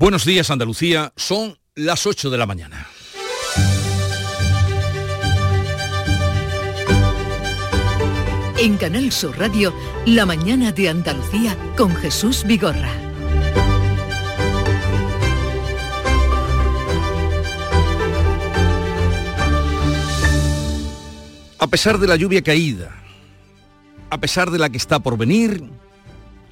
Buenos días Andalucía, son las 8 de la mañana. En Canal Sur Radio, La mañana de Andalucía con Jesús Vigorra. A pesar de la lluvia caída, a pesar de la que está por venir,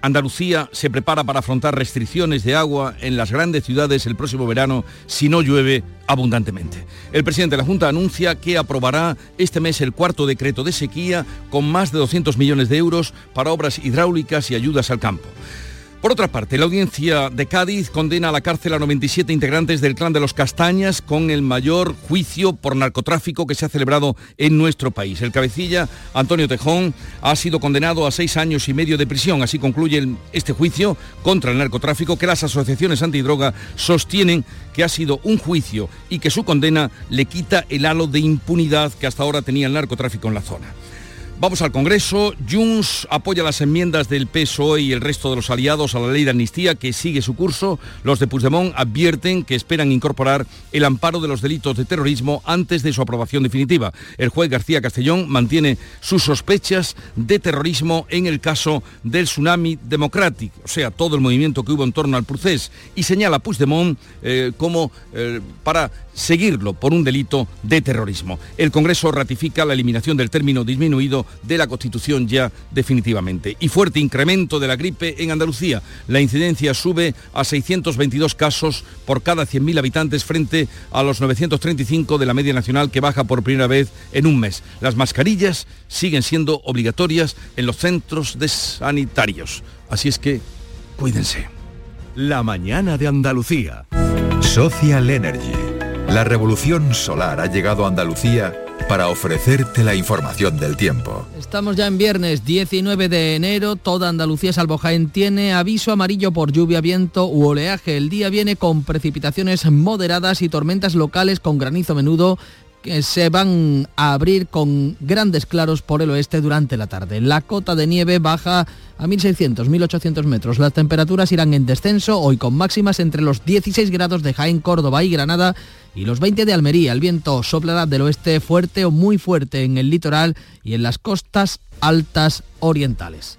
Andalucía se prepara para afrontar restricciones de agua en las grandes ciudades el próximo verano si no llueve abundantemente. El presidente de la Junta anuncia que aprobará este mes el cuarto decreto de sequía con más de 200 millones de euros para obras hidráulicas y ayudas al campo. Por otra parte, la audiencia de Cádiz condena a la cárcel a 97 integrantes del clan de los Castañas con el mayor juicio por narcotráfico que se ha celebrado en nuestro país. El cabecilla, Antonio Tejón, ha sido condenado a seis años y medio de prisión. Así concluye este juicio contra el narcotráfico que las asociaciones antidroga sostienen que ha sido un juicio y que su condena le quita el halo de impunidad que hasta ahora tenía el narcotráfico en la zona. Vamos al Congreso. Junts apoya las enmiendas del PSOE y el resto de los aliados a la ley de amnistía que sigue su curso. Los de Puigdemont advierten que esperan incorporar el amparo de los delitos de terrorismo antes de su aprobación definitiva. El juez García Castellón mantiene sus sospechas de terrorismo en el caso del Tsunami Democratic, o sea, todo el movimiento que hubo en torno al procés, y señala a Puigdemont eh, como eh, para seguirlo por un delito de terrorismo. El Congreso ratifica la eliminación del término disminuido de la Constitución ya definitivamente. Y fuerte incremento de la gripe en Andalucía. La incidencia sube a 622 casos por cada 100.000 habitantes frente a los 935 de la media nacional que baja por primera vez en un mes. Las mascarillas siguen siendo obligatorias en los centros de sanitarios. Así es que cuídense. La mañana de Andalucía. Social Energy. La revolución solar ha llegado a Andalucía para ofrecerte la información del tiempo. Estamos ya en viernes 19 de enero, toda Andalucía salvo Jaén tiene aviso amarillo por lluvia, viento u oleaje. El día viene con precipitaciones moderadas y tormentas locales con granizo menudo que se van a abrir con grandes claros por el oeste durante la tarde. La cota de nieve baja a 1.600, 1.800 metros. Las temperaturas irán en descenso, hoy con máximas entre los 16 grados de Jaén, Córdoba y Granada y los 20 de Almería. El viento soplará del oeste fuerte o muy fuerte en el litoral y en las costas altas orientales.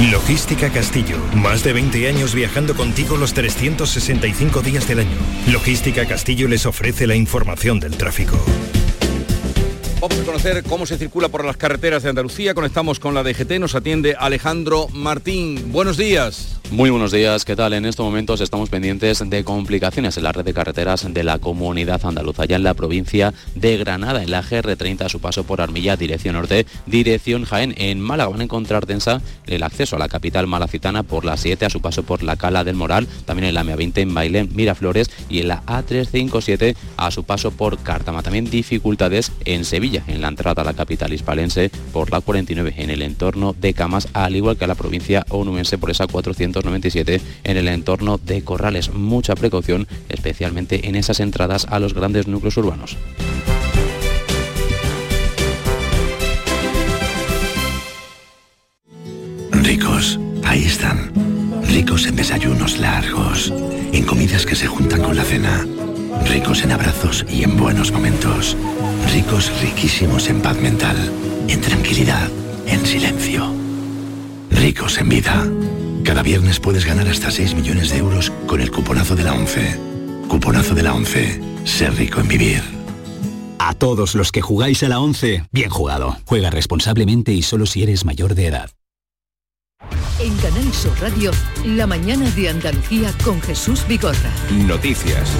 Logística Castillo. Más de 20 años viajando contigo los 365 días del año. Logística Castillo les ofrece la información del tráfico. Vamos a conocer cómo se circula por las carreteras de Andalucía. Conectamos con la DGT. Nos atiende Alejandro Martín. Buenos días. Muy buenos días, ¿qué tal? En estos momentos estamos pendientes de complicaciones en la red de carreteras de la comunidad andaluza, ya en la provincia de Granada, en la GR30 a su paso por Armilla, dirección norte, dirección Jaén. En Málaga van a encontrar densa el acceso a la capital malacitana por la 7 a su paso por la Cala del Moral, también en la MA20 en Bailén, Miraflores y en la A357 a su paso por Cártama. También dificultades en Sevilla, en la entrada a la capital hispalense por la 49 en el entorno de Camas, al igual que a la provincia onubense por esa 497 en el entorno de Corrales. Mucha precaución, especialmente en esas entradas a los grandes núcleos urbanos. Ricos, ahí están. Ricos en desayunos largos, en comidas que se juntan con la cena. Ricos en abrazos y en buenos momentos. Ricos riquísimos en paz mental, en tranquilidad, en silencio. Ricos en vida. Cada viernes puedes ganar hasta 6 millones de euros con el cuponazo de la 11. Cuponazo de la 11. Ser rico en vivir. A todos los que jugáis a la 11, bien jugado. Juega responsablemente y solo si eres mayor de edad. En Canal Sur Radio, la mañana de Andalucía con Jesús Vigorra. Noticias.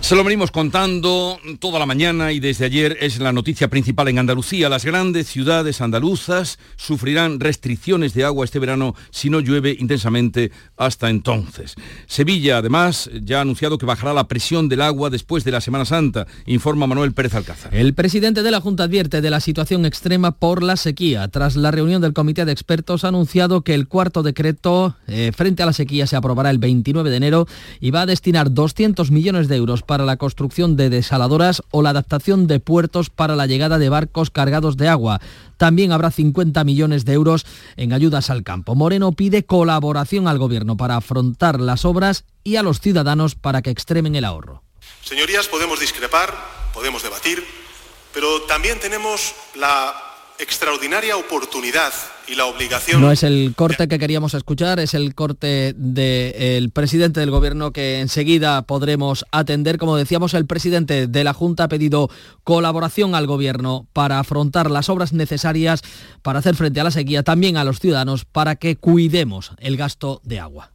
Se lo venimos contando toda la mañana y desde ayer es la noticia principal en Andalucía. Las grandes ciudades andaluzas sufrirán restricciones de agua este verano si no llueve intensamente hasta entonces. Sevilla, además, ya ha anunciado que bajará la presión del agua después de la Semana Santa, informa Manuel Pérez Alcázar. El presidente de la Junta advierte de la situación extrema por la sequía. Tras la reunión del comité de expertos ha anunciado que el cuarto decreto eh, frente a la sequía se aprobará el 29 de enero y va a destinar 200 millones de euros para la construcción de desaladoras o la adaptación de puertos para la llegada de barcos cargados de agua. También habrá 50 millones de euros en ayudas al campo. Moreno pide colaboración al Gobierno para afrontar las obras y a los ciudadanos para que extremen el ahorro. Señorías, podemos discrepar, podemos debatir, pero también tenemos la extraordinaria oportunidad y la obligación... No es el corte que queríamos escuchar, es el corte del presidente del gobierno que enseguida podremos atender. Como decíamos, el presidente de la Junta ha pedido colaboración al gobierno para afrontar las obras necesarias para hacer frente a la sequía, también a los ciudadanos, para que cuidemos el gasto de agua.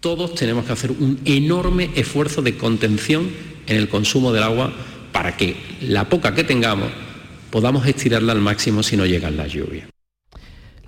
Todos tenemos que hacer un enorme esfuerzo de contención en el consumo del agua para que la poca que tengamos podamos estirarla al máximo si no llegan las lluvias.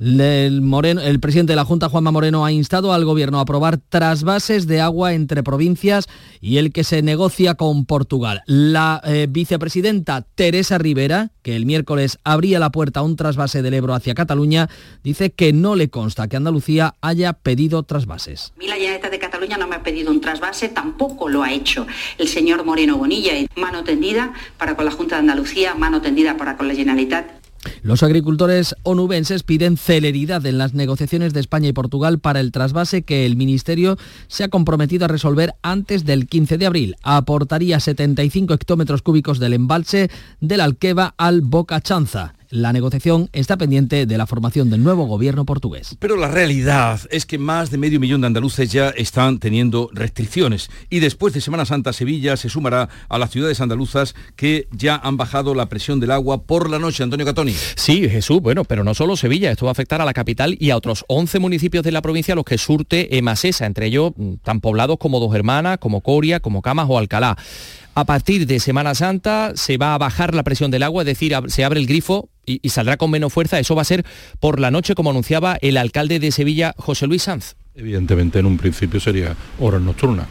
El, Moreno, el, presidente de la Junta, Juanma Moreno, ha instado al Gobierno a aprobar trasvases de agua entre provincias y el que se negocia con Portugal. La eh, vicepresidenta Teresa Rivera, que el miércoles abría la puerta a un trasvase del Ebro hacia Cataluña, dice que no le consta que Andalucía haya pedido trasvases. Mí la de Cataluña no me ha pedido un trasvase, tampoco lo ha hecho el señor Moreno Bonilla. Mano tendida para con la Junta de Andalucía, mano tendida para con la Generalitat. Los agricultores onubenses piden celeridad en las negociaciones de España y Portugal para el trasvase que el Ministerio se ha comprometido a resolver antes del 15 de abril. Aportaría 75 hectómetros cúbicos del embalse del Alqueva al Boca Chanza. La negociación está pendiente de la formación del nuevo gobierno portugués. Pero la realidad es que más de medio millón de andaluces ya están teniendo restricciones y después de Semana Santa Sevilla se sumará a las ciudades andaluzas que ya han bajado la presión del agua por la noche. Antonio Catoni. Sí, Jesús, bueno, pero no solo Sevilla, esto va a afectar a la capital y a otros 11 municipios de la provincia a los que surte Emasesa, entre ellos mm, tan poblados como Dos Hermanas, como Coria, como Camas o Alcalá. A partir de Semana Santa se va a bajar la presión del agua, es decir, se abre el grifo y, y saldrá con menos fuerza. Eso va a ser por la noche, como anunciaba el alcalde de Sevilla, José Luis Sanz. Evidentemente en un principio sería horas nocturnas.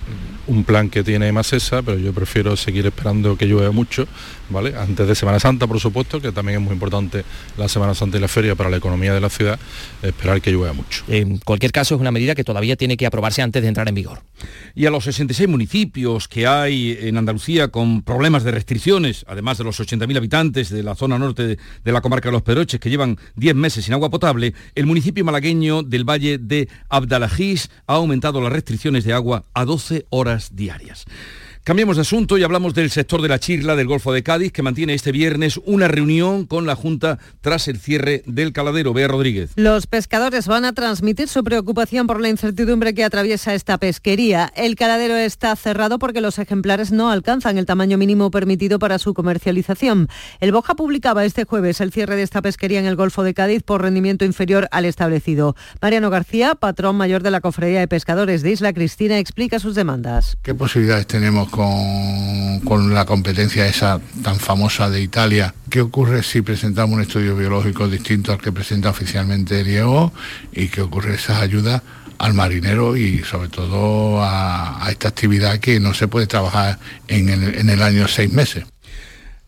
Un plan que tiene Masesa, pero yo prefiero seguir esperando que llueva mucho, ¿vale? Antes de Semana Santa, por supuesto, que también es muy importante la Semana Santa y la feria para la economía de la ciudad, esperar que llueva mucho. En cualquier caso es una medida que todavía tiene que aprobarse antes de entrar en vigor. Y a los 66 municipios que hay en Andalucía con problemas de restricciones, además de los 80.000 habitantes de la zona norte de, de la comarca de Los Pedroches que llevan 10 meses sin agua potable, el municipio malagueño del Valle de Abdalajís ha aumentado las restricciones de agua a 12 horas diarias. Cambiamos de asunto y hablamos del sector de la chirla del Golfo de Cádiz, que mantiene este viernes una reunión con la Junta tras el cierre del caladero. Bea Rodríguez. Los pescadores van a transmitir su preocupación por la incertidumbre que atraviesa esta pesquería. El caladero está cerrado porque los ejemplares no alcanzan el tamaño mínimo permitido para su comercialización. El Boja publicaba este jueves el cierre de esta pesquería en el Golfo de Cádiz por rendimiento inferior al establecido. Mariano García, patrón mayor de la Cofradía de Pescadores de Isla Cristina, explica sus demandas. ¿Qué posibilidades tenemos con, la competencia esa tan famosa de Italia. ¿Qué ocurre si presentamos un estudio biológico distinto al que presenta oficialmente Diego? ¿Y qué ocurre esas ayudas al marinero y sobre todo a, esta actividad que no se puede trabajar el, en el año seis meses?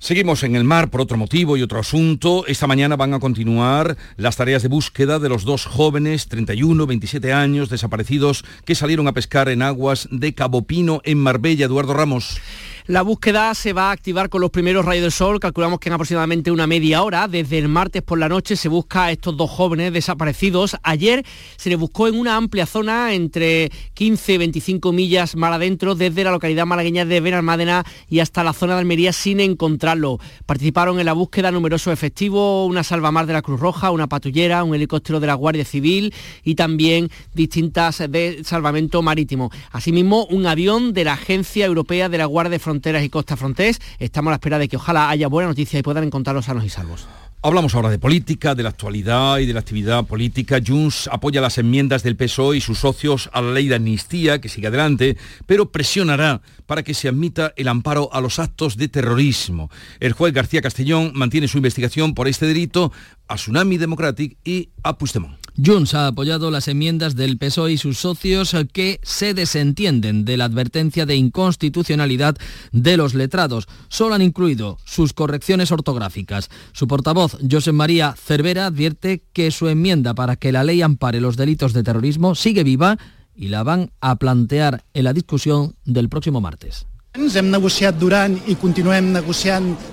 Seguimos en el mar por otro motivo y otro asunto. Esta mañana van a continuar las tareas de búsqueda de los dos jóvenes, 31, 27 años, desaparecidos, que salieron a pescar en aguas de Cabo Pino, en Marbella. Eduardo Ramos. La búsqueda se va a activar con los primeros rayos del sol, calculamos que en aproximadamente una media hora. Desde el martes por la noche se busca a estos dos jóvenes desaparecidos. Ayer se les buscó en una amplia zona entre 15 y 25 millas mar adentro, desde la localidad malagueña de Benalmádena y hasta la zona de Almería sin encontrarlo. Participaron en la búsqueda numerosos efectivos, una salvamar de la Cruz Roja, una patrullera, un helicóptero de la Guardia Civil y también distintas de salvamento marítimo. Asimismo, un avión de la Agencia Europea de la Guardia de Fronteras y Costa Frontés. Estamos a la espera de que ojalá haya buena noticia y puedan encontrarlos sanos y salvos. Hablamos ahora de política, de la actualidad y de la actividad política. Junts apoya las enmiendas del PSOE y sus socios a la ley de amnistía, que sigue adelante, pero presionará para que se admita el amparo a los actos de terrorismo. El juez García Castellón mantiene su investigación por este delito a Tsunami Democratic y a Puigdemont. Junts ha apoyado las enmiendas del PSOE y sus socios que se desentienden de la advertencia de inconstitucionalidad de los letrados. Solo han incluido sus correcciones ortográficas. Su portavoz, José María Cervera, advierte que su enmienda para que la ley ampare los delitos de terrorismo sigue viva y la van a plantear en la discusión del próximo martes.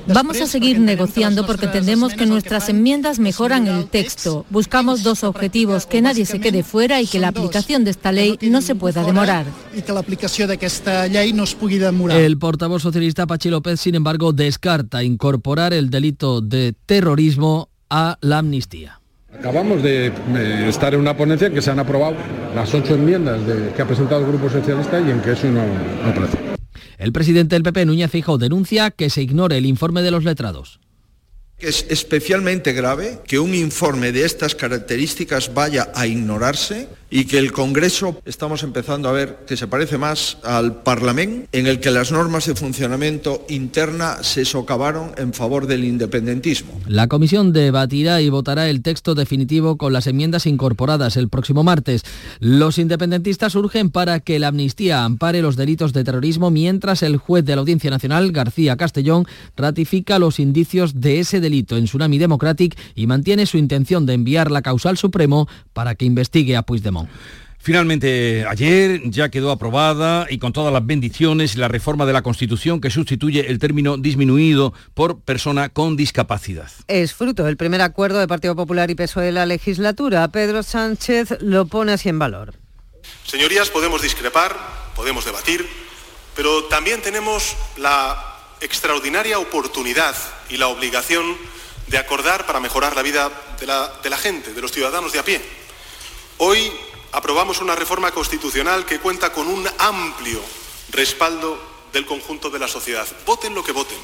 Vamos a seguir negociando porque entendemos que nuestras enmiendas mejoran el texto. Buscamos dos objetivos, que nadie se quede fuera y que la aplicación de esta ley no se pueda demorar. El portavoz socialista Pachi López, sin embargo, descarta incorporar el delito de terrorismo a la amnistía. Acabamos de eh, estar en una ponencia en que se han aprobado las ocho enmiendas que ha presentado el Grupo Socialista y en que eso no, no aparece. El presidente del PP, Núñez Feijóo, denuncia que se ignore el informe de los letrados. Es especialmente grave que un informe de estas características vaya a ignorarse y que el Congreso estamos empezando a ver que se parece más al Parlamento, en el que las normas de funcionamiento interna se socavaron en favor del independentismo. La comisión debatirá y votará el texto definitivo con las enmiendas incorporadas el próximo martes. Los independentistas urgen para que la amnistía ampare los delitos de terrorismo mientras el juez de la Audiencia Nacional, García Castellón, ratifica los indicios de ese delito en Tsunami Democratic y mantiene su intención de enviar la causa al Supremo para que investigue a Puigdemont. Finalmente, ayer ya quedó aprobada y con todas las bendiciones la reforma de la Constitución que sustituye el término disminuido por persona con discapacidad. Es fruto del primer acuerdo de Partido Popular y PSOE de la legislatura. Pedro Sánchez lo pone así en valor. Señorías, podemos discrepar, podemos debatir, pero también tenemos la extraordinaria oportunidad y la obligación de acordar para mejorar la vida de la, gente, de los ciudadanos de a pie. Hoy aprobamos una reforma constitucional que cuenta con un amplio respaldo del conjunto de la sociedad. Voten lo que voten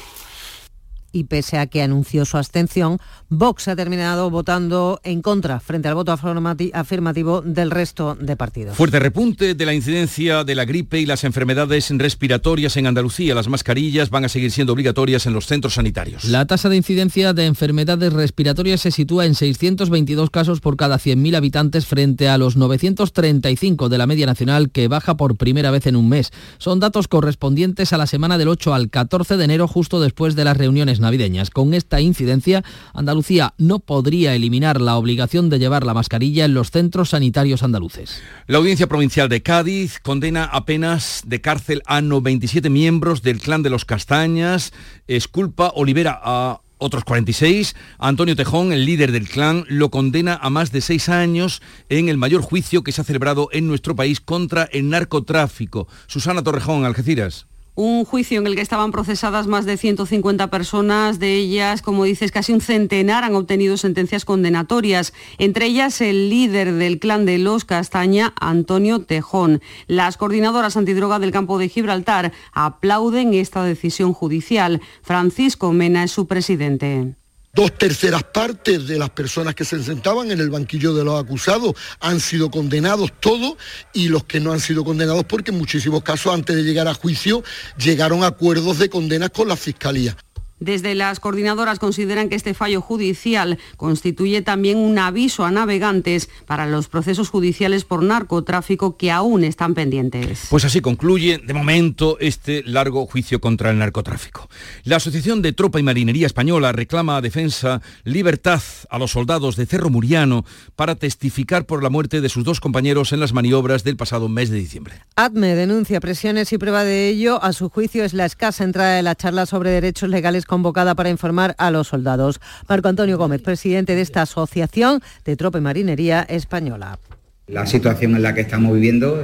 y pese a que anunció su abstención, Vox ha terminado votando en contra frente al voto afirmativo del resto de partidos. Fuerte repunte de la incidencia de la gripe y las enfermedades respiratorias en Andalucía. Las mascarillas van a seguir siendo obligatorias en los centros sanitarios. La tasa de incidencia de enfermedades respiratorias se sitúa en 622 casos por cada 100.000 habitantes frente a los 935 de la media nacional que baja por primera vez en un mes. Son datos correspondientes a la semana del 8 al 14 de enero justo después de las reuniones navideñas. Con esta incidencia, Andalucía no podría eliminar la obligación de llevar la mascarilla en los centros sanitarios andaluces. La Audiencia Provincial de Cádiz condena apenas de cárcel a 97 miembros del clan de los Castañas, esculpa o libera a otros 46. Antonio Tejón, el líder del clan, lo condena a más de seis años en el mayor juicio que se ha celebrado en nuestro país contra el narcotráfico. Susana Torrejón, Algeciras un juicio en el que estaban procesadas más de 150 personas, de ellas, como dices, casi un centenar han obtenido sentencias condenatorias, entre ellas el líder del clan de los Castaña, Antonio Tejón. Las coordinadoras antidroga del campo de Gibraltar aplauden esta decisión judicial. Francisco Mena es su presidente. Dos terceras partes de las personas que se sentaban en el banquillo de los acusados han sido condenados todos y los que no han sido condenados porque en muchísimos casos antes de llegar a juicio llegaron a acuerdos de condenas con la Fiscalía. Desde las coordinadoras consideran que este fallo judicial constituye también un aviso a navegantes para los procesos judiciales por narcotráfico que aún están pendientes. Pues así concluye de momento este largo juicio contra el narcotráfico. La Asociación de Tropa y Marinería Española reclama a defensa libertad a los soldados de Cerro Muriano para testificar por la muerte de sus dos compañeros en las maniobras del pasado mes de diciembre. ADME denuncia presiones y prueba de ello. A su juicio es la escasa entrada de la charla sobre derechos legales convocada para informar a los soldados. Marco Antonio Gómez, presidente de esta Asociación de Tropa y Marinería Española. La situación en la que estamos viviendo,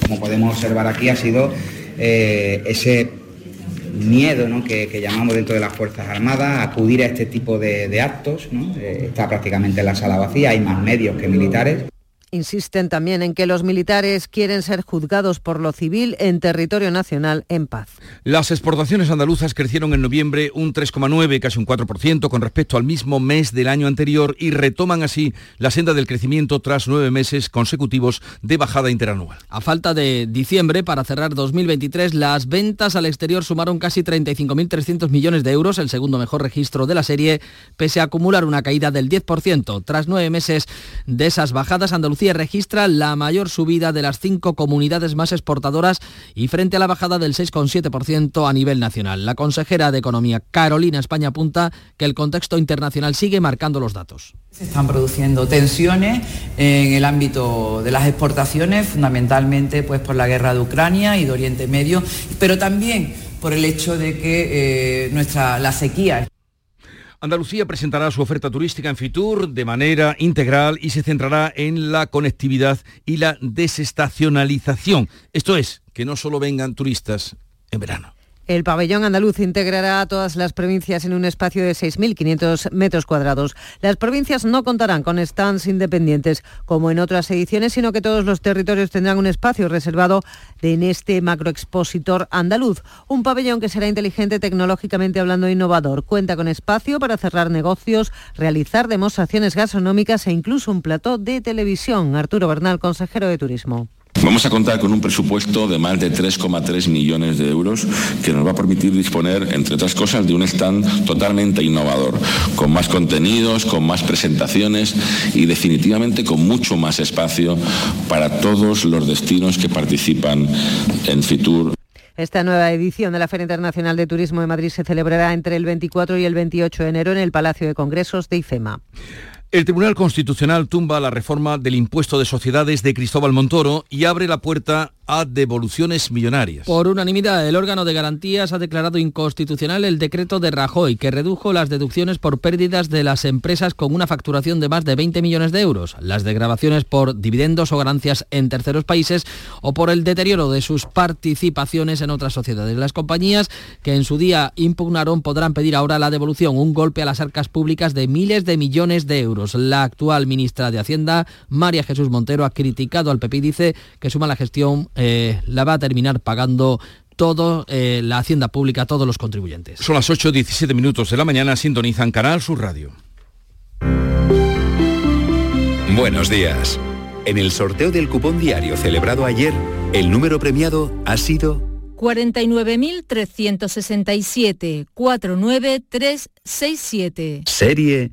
como podemos observar aquí, ha sido eh, ese miedo que, llamamos dentro de las Fuerzas Armadas, acudir a este tipo de, actos. Eh, está prácticamente la sala vacía, hay más medios que militares Insisten también en que los militares quieren ser juzgados por lo civil en territorio nacional en paz. Las exportaciones andaluzas crecieron en noviembre un 3,9, casi un 4% con respecto al mismo mes del año anterior y retoman así la senda del crecimiento tras nueve meses consecutivos de bajada interanual. A falta de diciembre para cerrar 2023, las ventas al exterior sumaron casi 35.300 millones de euros, el segundo mejor registro de la serie, pese a acumular una caída del 10%. Tras nueve meses de esas bajadas, Andalucía registra la mayor subida de las cinco comunidades más exportadoras y frente a la bajada del 6,7% a nivel nacional. La consejera de Economía, Carolina España, apunta que el contexto internacional sigue marcando los datos. Se están produciendo tensiones en el ámbito de las exportaciones, fundamentalmente pues, por la guerra de Ucrania y de Oriente Medio, pero también por el hecho de que eh, nuestra, la sequía Andalucía presentará su oferta turística en Fitur de manera integral y se centrará en la conectividad y la desestacionalización. Esto es, que no solo vengan turistas en verano. El pabellón andaluz integrará a todas las provincias en un espacio de 6.500 metros cuadrados. Las provincias no contarán con stands independientes como en otras ediciones, sino que todos los territorios tendrán un espacio reservado en este macroexpositor andaluz. Un pabellón que será inteligente tecnológicamente hablando innovador. Cuenta con espacio para cerrar negocios, realizar demostraciones gastronómicas e incluso un plató de televisión. Arturo Bernal, consejero de Turismo. Vamos a contar con un presupuesto de más de 3,3 millones de euros que nos va a permitir disponer, entre otras cosas, de un stand totalmente innovador, con más contenidos, con más presentaciones y definitivamente con mucho más espacio para todos los destinos que participan en Fitur. Esta nueva edición de la Feria Internacional de Turismo de Madrid se celebrará entre el 24 y el 28 de enero en el Palacio de Congresos de IFEMA. El Tribunal Constitucional tumba la reforma del impuesto de sociedades de Cristóbal Montoro y abre la puerta a devoluciones millonarias. Por unanimidad, el órgano de garantías ha declarado inconstitucional el decreto de Rajoy, que redujo las deducciones por pérdidas de las empresas con una facturación de más de 20 millones de euros, las degradaciones por dividendos o ganancias en terceros países o por el deterioro de sus participaciones en otras sociedades. Las compañías que en su día impugnaron podrán pedir ahora la devolución, un golpe a las arcas públicas de miles de millones de euros. La actual ministra de Hacienda, María Jesús Montero, ha criticado al PP y dice que suma la gestión eh, la va a terminar pagando todo eh, la hacienda pública, todos los contribuyentes. Son las 8.17 minutos de la mañana, sintonizan Canal Sur Radio. Buenos días. En el sorteo del cupón diario celebrado ayer, el número premiado ha sido 49.367-49367. Serie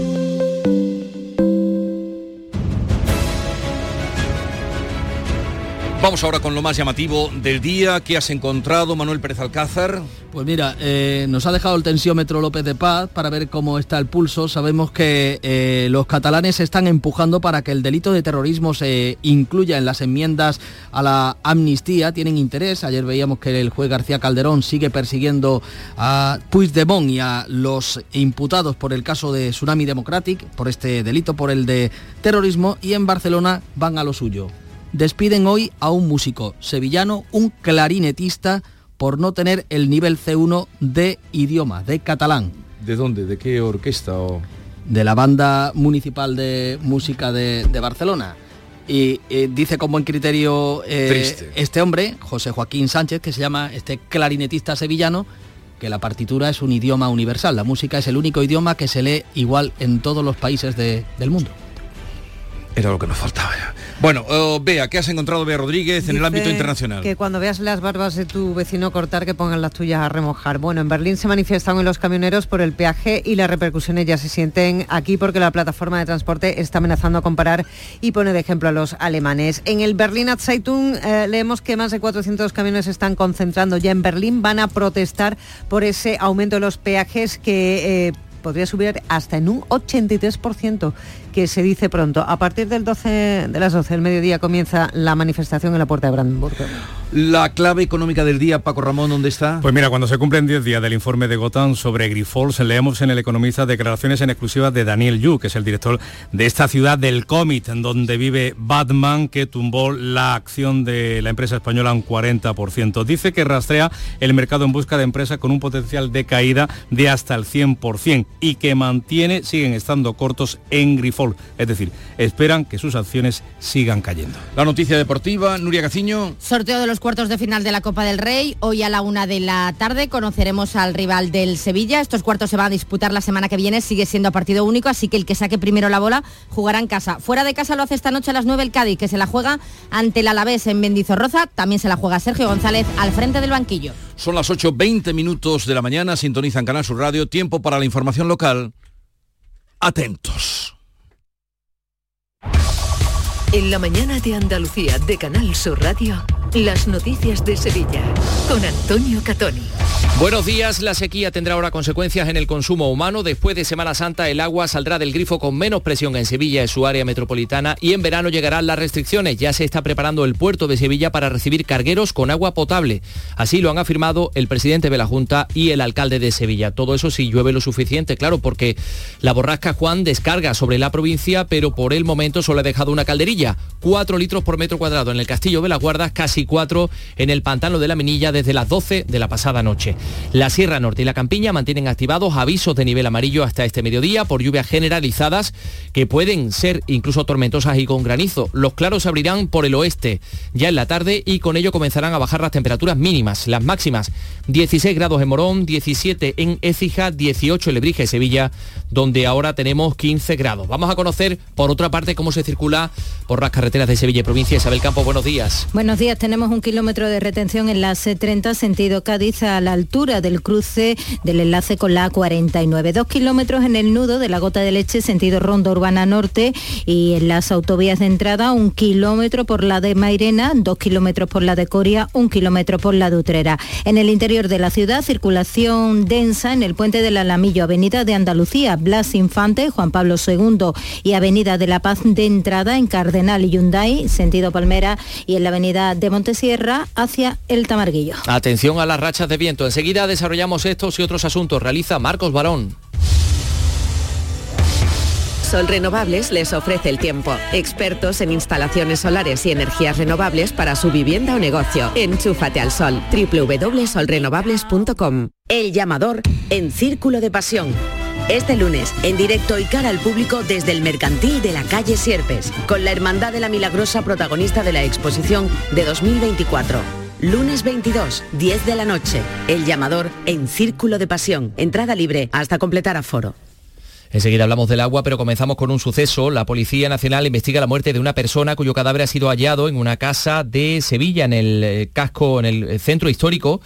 Vamos ahora con lo más llamativo del día. ¿Qué has encontrado, Manuel Pérez Alcázar? Pues mira, eh, nos ha dejado el tensiómetro López de Paz para ver cómo está el pulso. Sabemos que eh, los catalanes están empujando para que el delito de terrorismo se incluya en las enmiendas a la amnistía. Tienen interés. Ayer veíamos que el juez García Calderón sigue persiguiendo a Puigdemont y a los imputados por el caso de Tsunami Democratic, por este delito, por el de terrorismo. Y en Barcelona van a lo suyo despiden hoy a un músico sevillano, un clarinetista, por no tener el nivel C1 de idioma, de catalán. ¿De dónde? ¿De qué orquesta? O... De la banda municipal de música de, Barcelona. Y eh, dice con buen criterio eh, este hombre, José Joaquín Sánchez, que se llama este clarinetista sevillano, que la partitura es un idioma universal. La música es el único idioma que se lee igual en todos los países del mundo. Era lo que nos faltaba ya. Bueno, oh, Bea, ¿qué has encontrado, Bea Rodríguez, en el ámbito internacional? Que cuando veas las barbas de tu vecino cortar, que pongan las tuyas a remojar. Bueno, en Berlín se manifiestan hoy los camioneros por el peaje y las repercusiones ya se sienten aquí porque la plataforma de transporte está amenazando a comparar y pone de ejemplo a los alemanes. En el Berlin Zeitung eh, leemos que más de 400 camiones se están concentrando ya en Berlín. Van a protestar por ese aumento de los peajes que... Eh, podría subir hasta en un 83%, que se dice pronto. A partir del 12, de las 12 del mediodía comienza la manifestación en la puerta de Brandenburgo. La clave económica del día, Paco Ramón, ¿dónde está? Pues mira, cuando se cumplen 10 días del informe de Gotham sobre Grifols, leemos en El Economista declaraciones en exclusiva de Daniel Yu, que es el director de esta ciudad del cómic, en donde vive Batman, que tumbó la acción de la empresa española un 40%. Dice que rastrea el mercado en busca de empresas con un potencial de caída de hasta el 100% y que mantiene, siguen estando cortos en Es decir, esperan que sus acciones sigan cayendo. La noticia deportiva, Nuria Gaciño. Sorteo de los cuartos de final de la Copa del Rey. Hoy a la una de la tarde conoceremos al rival del Sevilla. Estos cuartos se van a disputar la semana que viene. Sigue siendo partido único, así que el que saque primero la bola jugará en casa. Fuera de casa lo hace esta noche a las 9 el Cádiz, que se la juega ante el Alavés en Mendizorroza. También se la juega Sergio González al frente del banquillo. Son las 8.20 minutos de la mañana. Sintonizan Canal Sur Radio. Tiempo para la información local. Atentos. En la mañana de Andalucía de Canal Sur Radio, las noticias de Sevilla con Antonio Catoni. Buenos días, la sequía tendrá ahora consecuencias en el consumo humano. Después de Semana Santa el agua saldrá del grifo con menos presión en Sevilla, en su área metropolitana, y en verano llegarán las restricciones. Ya se está preparando el puerto de Sevilla para recibir cargueros con agua potable. Así lo han afirmado el presidente de la Junta y el alcalde de Sevilla. Todo eso si llueve lo suficiente, claro, porque la borrasca Juan descarga sobre la provincia, pero por el momento solo ha dejado una calderilla Yeah. 4 litros por metro cuadrado en el Castillo de las Guardas, casi 4 en el Pantano de la Minilla desde las 12 de la pasada noche. La Sierra Norte y la Campiña mantienen activados avisos de nivel amarillo hasta este mediodía por lluvias generalizadas que pueden ser incluso tormentosas y con granizo. Los claros se abrirán por el oeste ya en la tarde y con ello comenzarán a bajar las temperaturas mínimas. Las máximas 16 grados en Morón, 17 en Écija, 18 en Lebrija y Sevilla, donde ahora tenemos 15 grados. Vamos a conocer por otra parte cómo se circula por las carreteras de Sevilla provincia. Isabel Campo, buenos días. Buenos días, tenemos un kilómetro de retención en la C30 sentido Cádiz a la altura del cruce del enlace con la A49. Dos kilómetros en el nudo de la gota de leche sentido Ronda Urbana Norte y en las autovías de entrada un kilómetro por la de Mairena, dos kilómetros por la de Coria, un kilómetro por la de Utrera. En el interior de la ciudad, circulación densa en el puente del Alamillo, Avenida de Andalucía, Blas Infante, Juan Pablo II y Avenida de la Paz de entrada en Cardenal y Hyundai, sentido Palmera, y en la avenida de Montesierra hacia el Tamarguillo. Atención a las rachas de viento. Enseguida desarrollamos estos y otros asuntos. Realiza Marcos Barón. Sol Renovables les ofrece el tiempo. Expertos en instalaciones solares y energías renovables para su vivienda o negocio. Enchúfate al sol. www.solrenovables.com. El llamador en Círculo de Pasión. Este lunes, en directo y cara al público desde el Mercantil de la calle Sierpes, con la Hermandad de la Milagrosa protagonista de la exposición de 2024. Lunes 22, 10 de la noche. El llamador en Círculo de Pasión. Entrada libre hasta completar aforo. Enseguida hablamos del agua, pero comenzamos con un suceso. La Policía Nacional investiga la muerte de una persona cuyo cadáver ha sido hallado en una casa de Sevilla, en el eh, casco, en el centro histórico.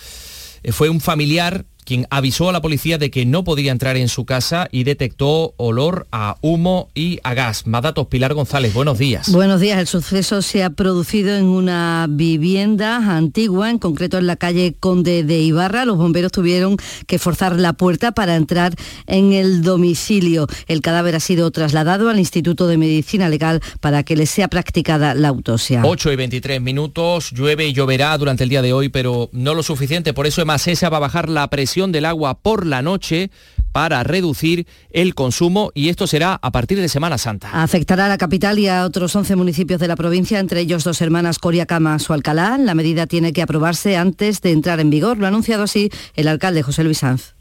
Eh, Fue un familiar quien avisó a la policía de que no podía entrar en su casa y detectó olor a humo y a gas. Más datos, Pilar González, buenos días. Buenos días, el suceso se ha producido en una vivienda antigua, en concreto en la calle Conde de Ibarra. Los bomberos tuvieron que forzar la puerta para entrar en el domicilio. El cadáver ha sido trasladado al Instituto de Medicina Legal para que le sea practicada la autopsia. 8 y 23 minutos, llueve y lloverá durante el día de hoy, pero no lo suficiente. Por eso Emasesa va a bajar la presión del agua por la noche para reducir el consumo y esto será a partir de Semana Santa. Afectará a la capital y a otros 11 municipios de la provincia, entre ellos dos hermanas Coria Camas o Alcalá. La medida tiene que aprobarse antes de entrar en vigor. Lo ha anunciado así el alcalde José Luis Sanz.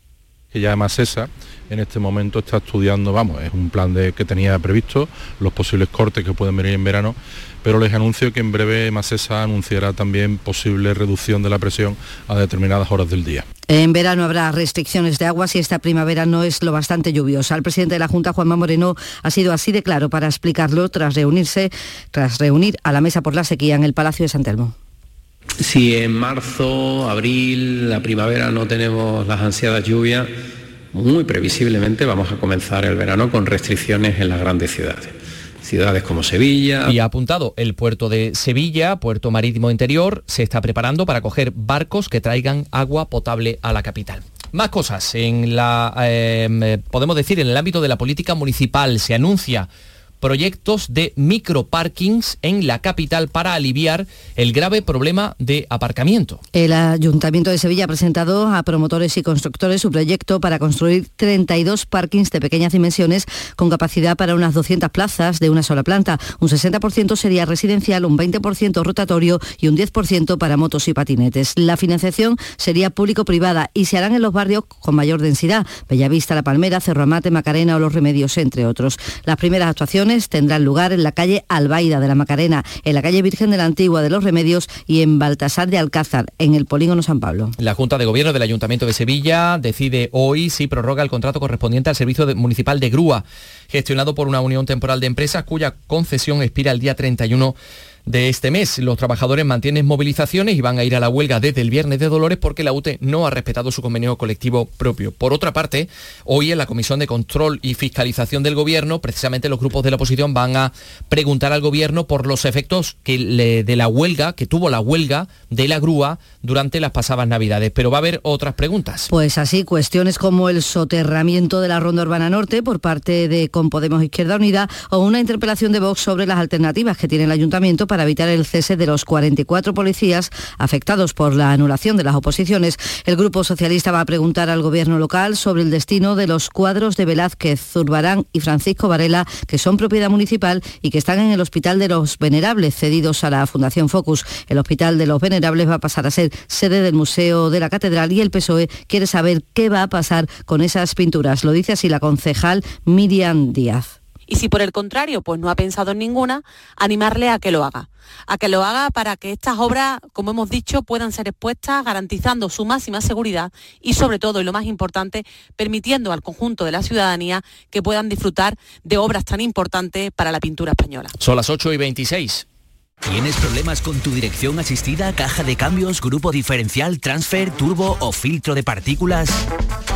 Que ya Masesa en este momento está estudiando, vamos, es un plan de, que tenía previsto, los posibles cortes que pueden venir en verano, pero les anuncio que en breve Masesa anunciará también posible reducción de la presión a determinadas horas del día. En verano habrá restricciones de agua si esta primavera no es lo bastante lluviosa. El presidente de la Junta, Juanma Moreno, ha sido así de claro para explicarlo tras reunirse, tras reunir a la mesa por la sequía en el Palacio de San Telmo. Si en marzo, abril, la primavera no tenemos las ansiadas lluvias, muy previsiblemente vamos a comenzar el verano con restricciones en las grandes ciudades. Ciudades como Sevilla. Y ha apuntado el puerto de Sevilla, puerto marítimo interior, se está preparando para coger barcos que traigan agua potable a la capital. Más cosas en la, eh, podemos decir, en el ámbito de la política municipal se anuncia proyectos de microparkings en la capital para aliviar el grave problema de aparcamiento. El Ayuntamiento de Sevilla ha presentado a promotores y constructores su proyecto para construir 32 parkings de pequeñas dimensiones con capacidad para unas 200 plazas de una sola planta. Un 60% sería residencial, un 20% rotatorio y un 10% para motos y patinetes. La financiación sería público-privada y se harán en los barrios con mayor densidad, Bellavista, La Palmera, Cerro Amate, Macarena o Los Remedios, entre otros. Las primeras actuaciones tendrán lugar en la calle Albaida de la Macarena, en la calle Virgen de la Antigua de los Remedios y en Baltasar de Alcázar, en el Polígono San Pablo. La Junta de Gobierno del Ayuntamiento de Sevilla decide hoy si prorroga el contrato correspondiente al servicio municipal de grúa, gestionado por una unión temporal de empresas cuya concesión expira el día 31 de este mes. Los trabajadores mantienen movilizaciones y van a ir a la huelga desde el viernes de Dolores porque la UTE no ha respetado su convenio colectivo propio. Por otra parte, hoy en la Comisión de Control y Fiscalización del Gobierno, precisamente los grupos de la oposición van a preguntar al Gobierno por los efectos que de la huelga, que tuvo la huelga de la grúa durante las pasadas Navidades. Pero va a haber otras preguntas. Pues así, cuestiones como el soterramiento de la Ronda Urbana Norte por parte de Con Podemos Izquierda Unida o una interpelación de Vox sobre las alternativas que tiene el Ayuntamiento para evitar el cese de los 44 policías afectados por la anulación de las oposiciones. El Grupo Socialista va a preguntar al Gobierno local sobre el destino de los cuadros de Velázquez, Zurbarán y Francisco Varela, que son propiedad municipal y que están en el Hospital de los Venerables, cedidos a la Fundación Focus. El Hospital de los Venerables va a pasar a ser sede del Museo de la Catedral y el PSOE quiere saber qué va a pasar con esas pinturas. Lo dice así la concejal Miriam Díaz y si por el contrario pues no ha pensado en ninguna, animarle a que lo haga. A que lo haga para que estas obras, como hemos dicho, puedan ser expuestas garantizando su máxima seguridad y sobre todo, y lo más importante, permitiendo al conjunto de la ciudadanía que puedan disfrutar de obras tan importantes para la pintura española. Son las 8 y 26. ¿Tienes problemas con tu dirección asistida, caja de cambios, grupo diferencial, transfer, turbo o filtro de partículas?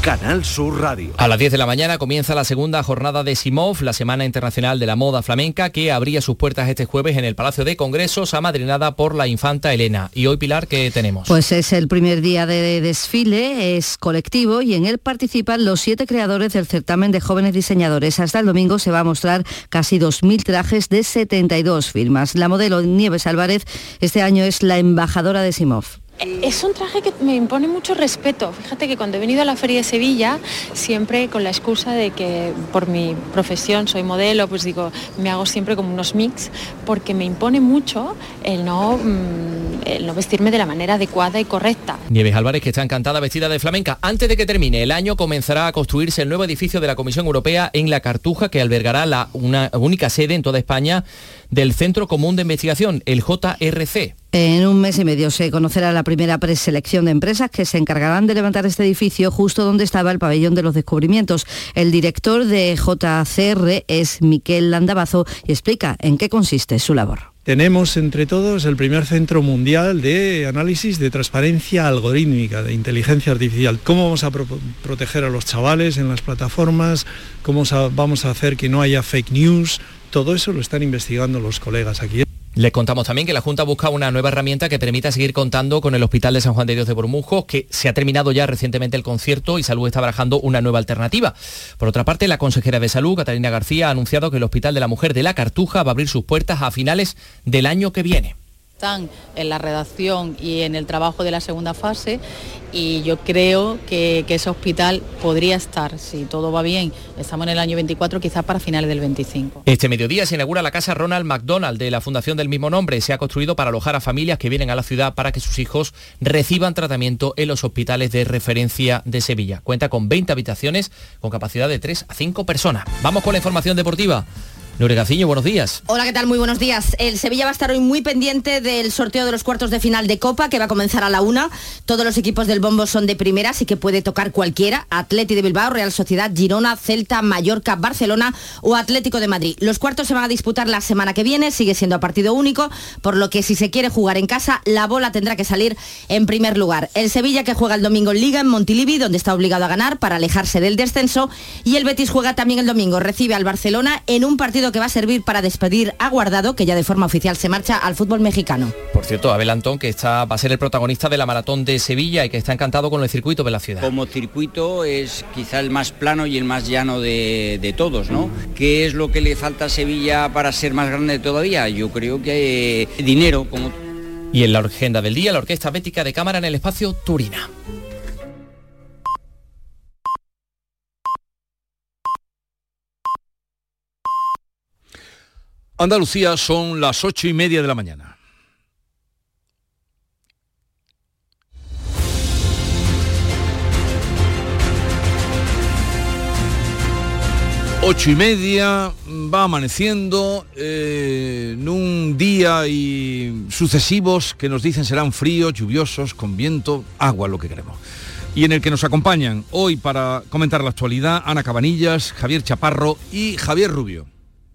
Canal Sur Radio. A las 10 de la mañana comienza la segunda jornada de Simov, la Semana Internacional de la Moda Flamenca, que abría sus puertas este jueves en el Palacio de Congresos, amadrinada por la infanta Elena. Y hoy, Pilar, ¿qué tenemos? Pues es el primer día de desfile, es colectivo y en él participan los siete creadores del certamen de jóvenes diseñadores. Hasta el domingo se va a mostrar casi 2.000 trajes de 72 firmas. La modelo Nieves Álvarez este año es la embajadora de Simov. Es un traje que me impone mucho respeto. Fíjate que cuando he venido a la Feria de Sevilla, siempre con la excusa de que por mi profesión soy modelo, pues digo, me hago siempre como unos mix, porque me impone mucho el no, mm, el no vestirme de la manera adecuada y correcta. Nieves Álvarez, que está encantada vestida de flamenca. Antes de que termine el año, comenzará a construirse el nuevo edificio de la Comisión Europea en La Cartuja, que albergará la única sede en toda España del Centro Común de Investigación, el JRC. En un mes y medio se conocerá la primera preselección de empresas que se encargarán de levantar este edificio justo donde estaba el pabellón de los descubrimientos. El director de JCR es Miquel Landavazo y explica en qué consiste su labor. Tenemos entre todos el primer centro mundial de análisis de transparencia algorítmica, de inteligencia artificial. ¿Cómo vamos a proteger a los chavales en las plataformas? ¿Cómo vamos a hacer que no haya fake news? Todo eso lo están investigando los colegas aquí. Les contamos también que la Junta busca una nueva herramienta que permita seguir contando con el Hospital de San Juan de Dios de Bormujos, que se ha terminado ya recientemente el concierto y Salud está barajando una nueva alternativa. Por otra parte, la consejera de Salud, Catalina García, ha anunciado que el Hospital de la Mujer de la Cartuja va a abrir sus puertas a finales del año que viene están en la redacción y en el trabajo de la segunda fase y yo creo que, ese hospital podría estar, si todo va bien, estamos en el año 24, quizás para finales del 25. Este mediodía se inaugura la casa Ronald McDonald de la fundación del mismo nombre. Se ha construido para alojar a familias que vienen a la ciudad para que sus hijos reciban tratamiento en los hospitales de referencia de Sevilla. Cuenta con 20 habitaciones con capacidad de 3 a 5 personas. Vamos con la información deportiva. Nuria Gaciño, buenos días. Hola, ¿qué tal? Muy buenos días. El Sevilla va a estar hoy muy pendiente del sorteo de los cuartos de final de Copa, que va a comenzar a la una. Todos los equipos del bombo son de primera, así que puede tocar cualquiera. Atleti de Bilbao, Real Sociedad, Girona, Celta, Mallorca, Barcelona o Atlético de Madrid. Los cuartos se van a disputar la semana que viene, sigue siendo a partido único, por lo que si se quiere jugar en casa, la bola tendrá que salir en primer lugar. El Sevilla que juega el domingo en Liga en Montilivi, donde está obligado a ganar para alejarse del descenso, y el Betis juega también el domingo, recibe al Barcelona en un partido que va a servir para despedir a Guardado, que ya de forma oficial se marcha al fútbol mexicano. Por cierto, Abel Antón, que está, va a ser el protagonista de la maratón de Sevilla y que está encantado con el circuito de la ciudad. Como circuito es quizá el más plano y el más llano de, de todos, ¿no? ¿Qué es lo que le falta a Sevilla para ser más grande todavía? Yo creo que eh, dinero, como Y en la agenda del día, la Orquesta Bética de Cámara en el espacio Turina. Andalucía son las ocho y media de la mañana. Ocho y media, va amaneciendo eh, en un día y sucesivos que nos dicen serán fríos, lluviosos, con viento, agua, lo que queremos. Y en el que nos acompañan hoy para comentar la actualidad Ana Cabanillas, Javier Chaparro y Javier Rubio.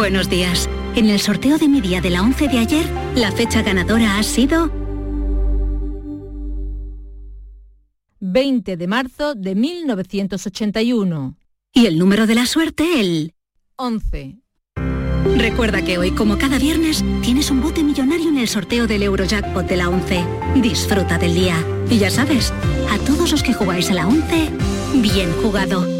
Buenos días. En el sorteo de mi día de la 11 de ayer, la fecha ganadora ha sido 20 de marzo de 1981. y el número de la suerte el 11. Recuerda que hoy, como cada viernes, tienes un bote millonario en el sorteo del Eurojackpot de la 11. Disfruta del día. Y ya sabes, a todos los que jugáis a la 11, bien jugado.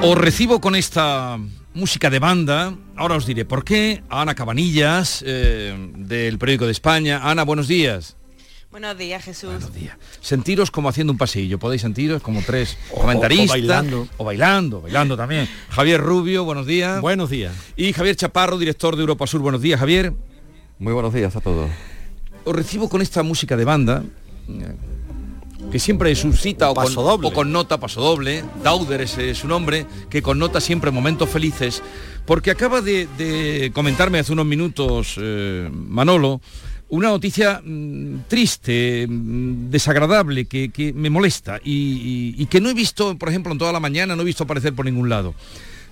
Os recibo con esta música de banda. Ahora os diré por qué. A Ana Cabanillas, eh, del Periódico de España. Ana, buenos días. Buenos días, Jesús. Sentiros como haciendo un pasillo. Podéis sentiros como tres comentaristas. o bailando. O bailando, bailando también. Javier Rubio, buenos días. Buenos días. Y Javier Chaparro, director de Europa Sur. Buenos días, Javier. Muy buenos días a todos. Os recibo con esta música de banda. Que siempre suscita o, con, o connota paso doble, Dauder es su nombre, que connota siempre momentos felices, porque acaba de, de comentarme hace unos minutos eh, Manolo una noticia mm, triste, mm, desagradable, que, que me molesta y, y- y que no he visto, por ejemplo, en toda la mañana, no he visto aparecer por ningún lado.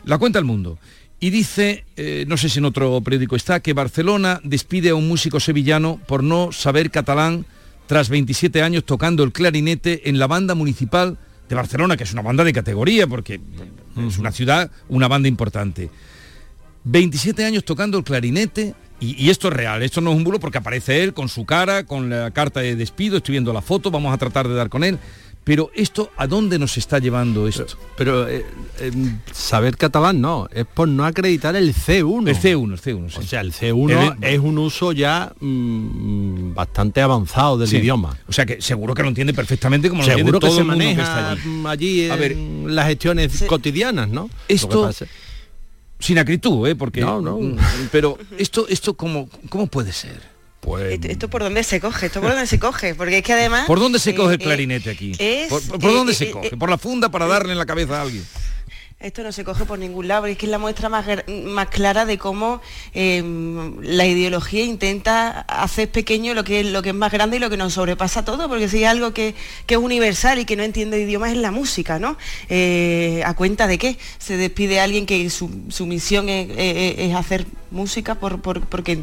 La cuenta el mundo. Y dice, eh, no sé si en otro periódico está, que Barcelona despide a un músico sevillano por no saber catalán tras 27 años tocando el clarinete en la banda municipal de Barcelona, que es una banda de categoría, porque es una ciudad, una banda importante. 27 años tocando el clarinete, y, y esto es real, esto no es un bulo porque aparece él con su cara, con la carta de despido, estoy viendo la foto, vamos a tratar de dar con él, Pero esto, ¿a dónde nos está llevando esto? Pero, eh, em, saber catalán no, es por no acreditar el C1. El C1, el C1, sí. O sea, el C1 El- es un uso ya mm, bastante avanzado del Sí. idioma. O sea que seguro que lo entiende perfectamente como lo entiende que todo se el mundo que maneja está allí. allí en A ver, las gestiones cotidianas, ¿no? Que Esto sin acritud, ¿eh? Porque No, no. pero esto esto cómo cómo puede ser? Pues Esto, esto por dónde se coge, esto por dónde se coge, porque es que además... ¿Por dónde se eh, coge el eh, clarinete aquí? es, ¿Por, por- por eh, dónde eh, se coge? ¿Por la funda para darle en la cabeza a alguien? Esto no se coge por ningún lado, porque es que es la muestra más, más clara de cómo eh, la ideología intenta hacer pequeño lo que, es, lo que es más grande y lo que nos sobrepasa todo, porque si hay algo que, que es universal y que no entiende idiomas es la música, ¿no? Eh, ¿A cuenta de qué? Se despide alguien que su, su misión es, es- hacer música por, por- porque,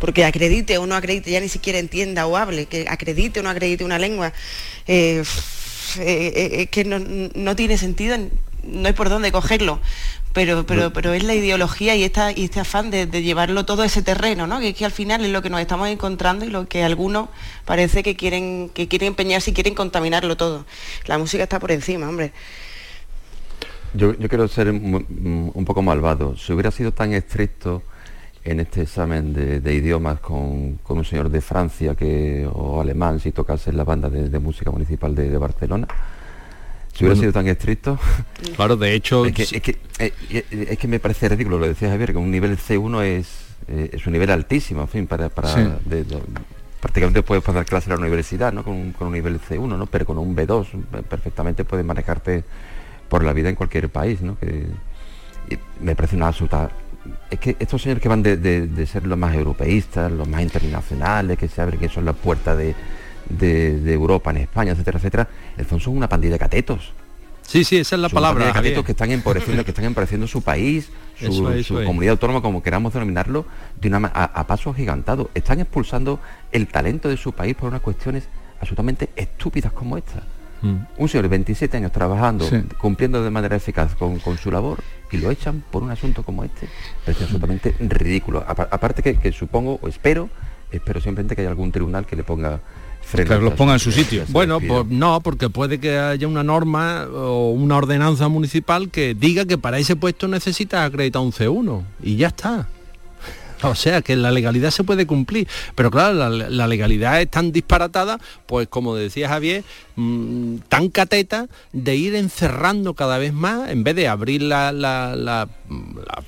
porque acredite o no acredite, ya ni siquiera entienda o hable, que acredite o no acredite una lengua. Eh, eh, que no, no tiene sentido, no hay por dónde cogerlo, pero, pero, pero es la ideología y, esta, y este afán de, de llevarlo todo a ese terreno, ¿no? que es que al final es lo que nos estamos encontrando y lo que algunos parece que quieren, que quieren empeñarse y quieren contaminarlo todo. La música está por encima, hombre. Yo, yo quiero ser un poco malvado. Si hubiera sido tan estricto en este examen de, de idiomas con, con un señor de Francia que, o alemán si tocase en la banda de, de música municipal de, de Barcelona, si hubiera Bueno. sido tan estricto... Claro, de hecho... Es que, es, que, eh, eh, es que me parece ridículo, lo decía Javier, que un nivel C1 es, eh, es un nivel altísimo, en fin, para... para Sí. de- de- prácticamente puedes pasar clase en la universidad, ¿no? Con, un- con un nivel C1, ¿no? Pero con un B2 eh, perfectamente puedes manejarte por la vida en cualquier país, ¿no? Que, y me parece una absoluta... Es que estos señores que van de, de- de ser los más europeístas, los más internacionales, que se abren, que son las puertas de, de- de Europa en España, etcétera, etcétera, el fondo son una pandilla de catetos. Sí, sí, esa es la Son palabra. catetos que están empobreciendo, que están empobreciendo su país, su, Eso es, su eso es. comunidad autónoma, como queramos denominarlo, de una, a, a pasos gigantados. Están expulsando el talento de su país por unas cuestiones absolutamente estúpidas como esta. Mm. Un señor de 27 años trabajando, Sí. cumpliendo de manera eficaz con, con su labor y lo echan por un asunto como este. Parece absolutamente ridículo. Apa- aparte que, que supongo, o espero, espero simplemente que haya algún tribunal que le ponga freno. Que los ponga en su sitio. Bueno, pues no, porque puede que haya una norma o una ordenanza municipal que diga que para ese puesto necesitas acreditar un C1 y ya está. O sea, que la legalidad se puede cumplir, pero claro, la, legalidad es tan disparatada, pues como decía Javier, mm, tan cateta de ir encerrando cada vez más, en vez de abrir la,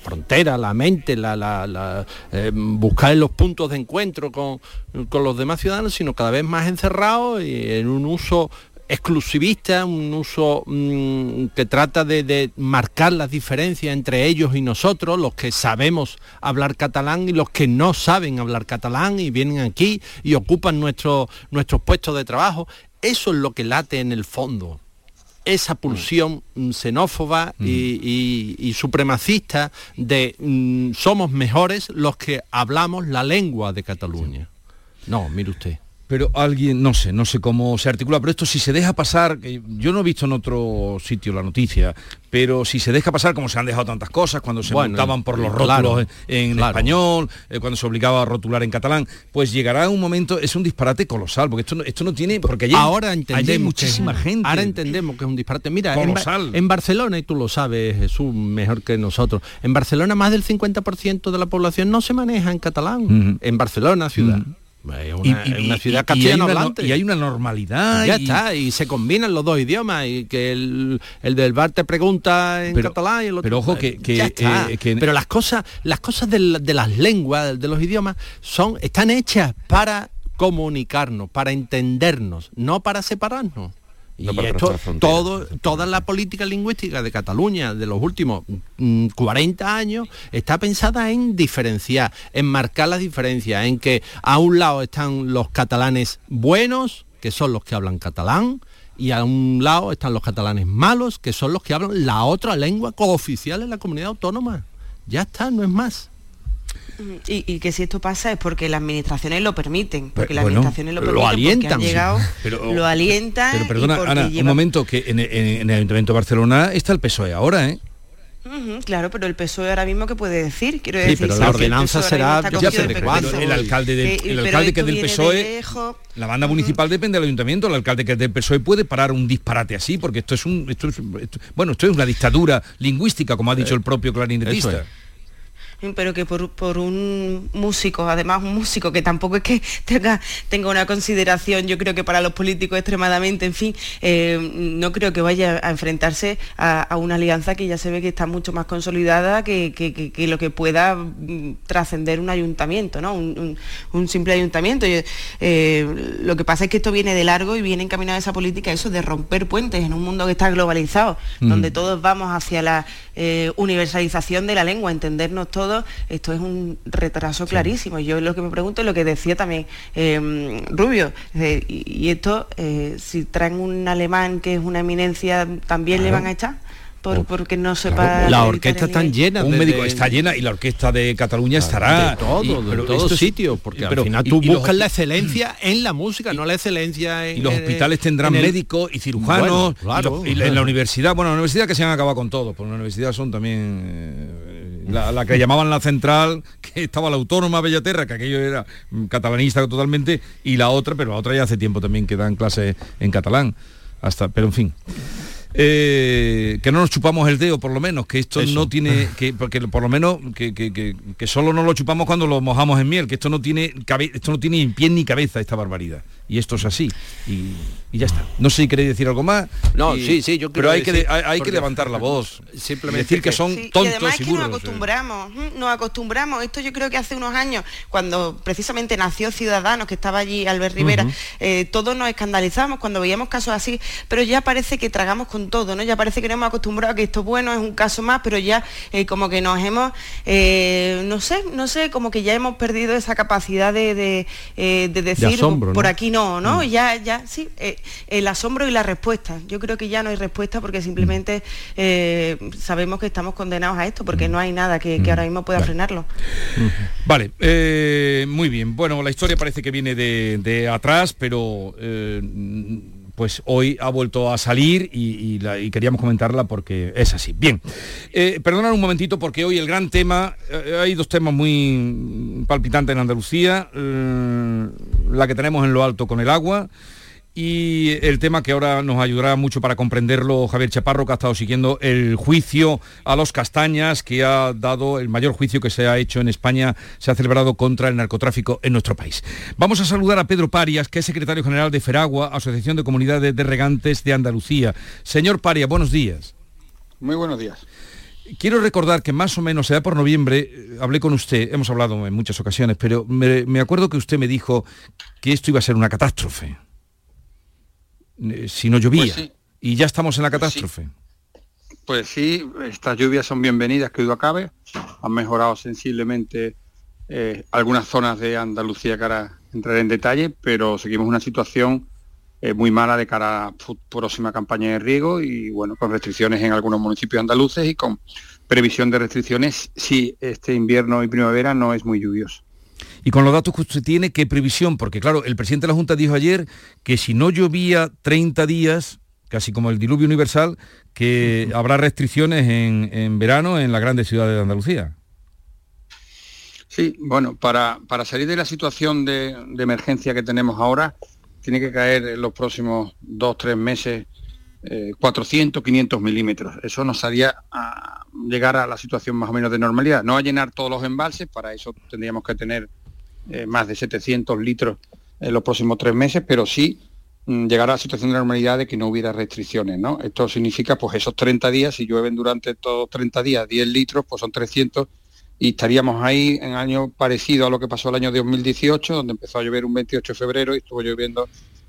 frontera, la mente, la, eh, buscar los puntos de encuentro con, con los demás ciudadanos, sino cada vez más encerrado y en un uso exclusivista, un uso mm, que trata de, de marcar las diferencias entre ellos y nosotros, los que sabemos hablar catalán y los que no saben hablar catalán y vienen aquí y ocupan nuestro- nuestros puestos de trabajo. Eso es lo que late en el fondo. Esa pulsión mm, xenófoba y, y- y supremacista de mm, somos mejores los que hablamos la lengua de Cataluña. No, mire usted. Pero alguien, no sé, no sé cómo se articula, pero esto si se deja pasar, que yo no he visto en otro sitio la noticia, pero si se deja pasar como se han dejado tantas cosas, cuando se Bueno, multaban por los claro, rótulos en, en claro. español, eh, cuando se obligaba a rotular en catalán, pues llegará un momento, es un disparate colosal, porque esto no, esto no tiene, porque allí, ahora allí entendemos hay que- muchísima gente. Ahora entendemos que es un disparate. Mira, en, Ba- Colosal. en Barcelona, y tú lo sabes, Jesús, mejor que nosotros, en Barcelona más del 50% de la población no se maneja en catalán. En Barcelona, ciudad. Es una ciudad y hay castellano una no- hablante. y hay una normalidad. ya y- está, y se combinan los dos idiomas, y que el, el del bar te pregunta en Pero- catalán y el otro... pero ojo que- que, Ya está. eh, que- Pero las cosas, las cosas de, de las lenguas, de los idiomas, son, están hechas para comunicarnos, para entendernos, no para separarnos. No esto, todo, toda la política lingüística de Cataluña de los últimos mm, 40 años está pensada en diferenciar, en marcar las diferencias, en que a un lado están los catalanes buenos, que son los que hablan catalán, y a un lado están los catalanes malos, que son los que hablan la otra lengua cooficial en la comunidad autónoma. Ya está, no es más. Y, y que si esto pasa es porque las administraciones lo permiten, porque las bueno, administraciones lo lo permiten, alientan, porque han llegado, sí. Pero- lo alientan Pero perdona, Ana, un llevan- momento, que en, en- en el Ayuntamiento de Barcelona está el PSOE E ahora, ¿eh? Claro, pero el PSOE ahora mismo qué puede decir, quiero Sí, decir. pero la que ordenanza ahora será ya sé de cuándo. peso. el alcalde del, Eh, el alcalde que es del de PSOE, lejos. la banda municipal depende del ayuntamiento, el alcalde que es del PSOE puede parar un disparate así, porque esto es un, esto es- esto- bueno, esto es una dictadura lingüística, como ha dicho el propio clarinetista. Es. pero que por, por un músico, además un músico que tampoco es que tenga, tenga una consideración, yo creo que para los políticos extremadamente, en fin, eh, no creo que vaya a enfrentarse a, a una alianza que ya se ve que está mucho más consolidada que, que- que- que lo que pueda mm, trascender un ayuntamiento, ¿no? Un, un- un simple ayuntamiento. Yo, eh, lo que pasa es que esto viene de largo y viene encaminado a esa política, eso de romper puentes en un mundo que está globalizado, Mm. donde todos vamos hacia la eh, universalización de la lengua, entendernos todos, esto es un retraso clarísimo. Yo lo que me pregunto es lo que decía también eh, Rubio, eh, y, esto, eh, si traen un alemán que es una eminencia, ¿también le van a echar? Por, porque no sepa... La orquesta está llena un de- médico de- está llena y la orquesta de Cataluña estará de todo, y- de pero todos sitios, porque pero- al final y- tú y los buscas la excelencia en la música, no la excelencia en y los hospitales tendrán el- médicos y cirujanos Bueno, y claro. y, en la universidad bueno la universidad que se han acabado con todos porque la universidad son también eh, la, la que llamaban la central que estaba la autónoma Bellaterra que aquello era mm, catalanista totalmente y la otra pero la otra ya hace tiempo también que dan clases en catalán. Hasta pero en fin. Eh, que no nos chupamos el dedo por lo menos que esto Eso. no tiene que porque por lo menos que, que- que- que solo no lo chupamos cuando lo mojamos en miel que esto no tiene cabe- esto no tiene ni pie ni cabeza esta barbaridad y esto es así y, y ya está no sé si queréis decir algo más No, y- sí, sí, yo pero quiero hay que decir- hay, hay que levantar la voz Simplemente decir que que- son Sí, y tontos además y, es que nos burros ¿eh? acostumbramos, ¿m? nos acostumbramos. Esto yo creo que hace unos años, cuando precisamente nació Ciudadanos, que estaba allí Albert Rivera, eh, todos nos escandalizamos cuando veíamos casos así, pero ya parece que tragamos con todo, ¿no? Ya parece que nos hemos acostumbrado a que esto bueno es un caso más, pero ya eh, como que nos hemos, eh, no sé, no sé, como que ya hemos perdido esa capacidad de, de, eh, de decir asombro, por ¿no? aquí no, ¿no? Mm. Ya, ya, sí, eh, el asombro y la respuesta. Yo creo que ya no hay respuesta porque simplemente eh, sabemos que estamos condenados a esto, porque no hay nada que, que ahora mismo pueda frenarlo. Vale, eh, muy bien. Bueno, la historia parece que viene de, de atrás, pero pues hoy ha vuelto a salir y, queríamos comentarla porque es así. Bien, eh, perdonad un momentito porque hoy el gran tema, eh, hay dos temas muy palpitantes en Andalucía, eh, la que tenemos en lo alto con el agua. Y el tema que ahora nos ayudará mucho para comprenderlo Javier Chaparro, que ha estado siguiendo el juicio a los castañas, que ha dado el mayor juicio que se ha hecho en España, se ha celebrado contra el narcotráfico en nuestro país. Vamos a saludar a Pedro Parias, que es secretario general de Feragua, Asociación de Comunidades de Regantes de Andalucía. Señor Parias, buenos días. Muy buenos días. Quiero recordar que más o menos, sea por noviembre, eh, hablé con usted, hemos hablado en muchas ocasiones, pero me, me acuerdo que usted me dijo que esto iba a ser una catástrofe, eh, si no llovía. Pues sí. Y ya estamos en la Pues sí. catástrofe. Pues sí, estas lluvias son bienvenidas, que duda cabe. Han mejorado sensiblemente eh, algunas zonas de Andalucía que ahora entraré en detalle, pero seguimos una situación eh, muy mala de cara a próxima campaña de riego y bueno, con restricciones en algunos municipios andaluces y con previsión de restricciones si este invierno y primavera no es muy lluvioso. Y con los datos que usted tiene, ¿qué previsión? Porque claro, el presidente de la Junta dijo ayer que si no llovía 30 días, casi como el diluvio universal, que habrá restricciones en, en verano en las grandes ciudades de Andalucía. Sí, bueno, para, para salir de la situación de, de emergencia que tenemos ahora, tiene que caer en los próximos dos, tres meses eh, 400, 500 milímetros. Eso nos haría a llegar a la situación más o menos de normalidad. No a llenar todos los embalses, para eso tendríamos que tener eh, más de 700 litros en los próximos tres meses, pero sí mm, llegar a la situación de normalidad de que no hubiera restricciones. ¿no? Esto significa, pues esos 30 días, si llueven durante todos 30 días 10 litros, pues son 300 y estaríamos ahí en año parecido a lo que pasó el año 2018, donde empezó a llover un 28 de febrero y estuvo lloviendo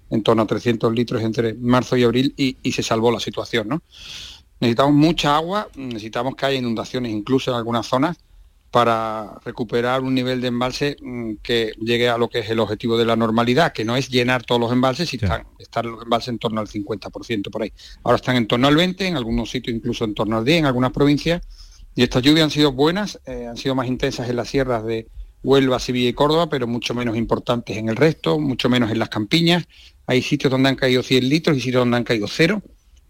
en torno a 300 litros entre marzo y abril y, y se salvó la situación. ¿no? Necesitamos mucha agua, necesitamos que haya inundaciones incluso en algunas zonas para recuperar un nivel de embalse mm, que llegue a lo que es el objetivo de la normalidad, que no es llenar todos los embalses, y están, están los embalses en torno al 50% por ahí. Ahora están en torno al 20%, en algunos sitios incluso en torno al 10%, en algunas provincias, y estas lluvias han sido buenas, eh, han sido más intensas en las sierras de Huelva, Sevilla y Córdoba, pero mucho menos importantes en el resto, mucho menos en las campiñas. Hay sitios donde han caído 100 litros y sitios donde han caído cero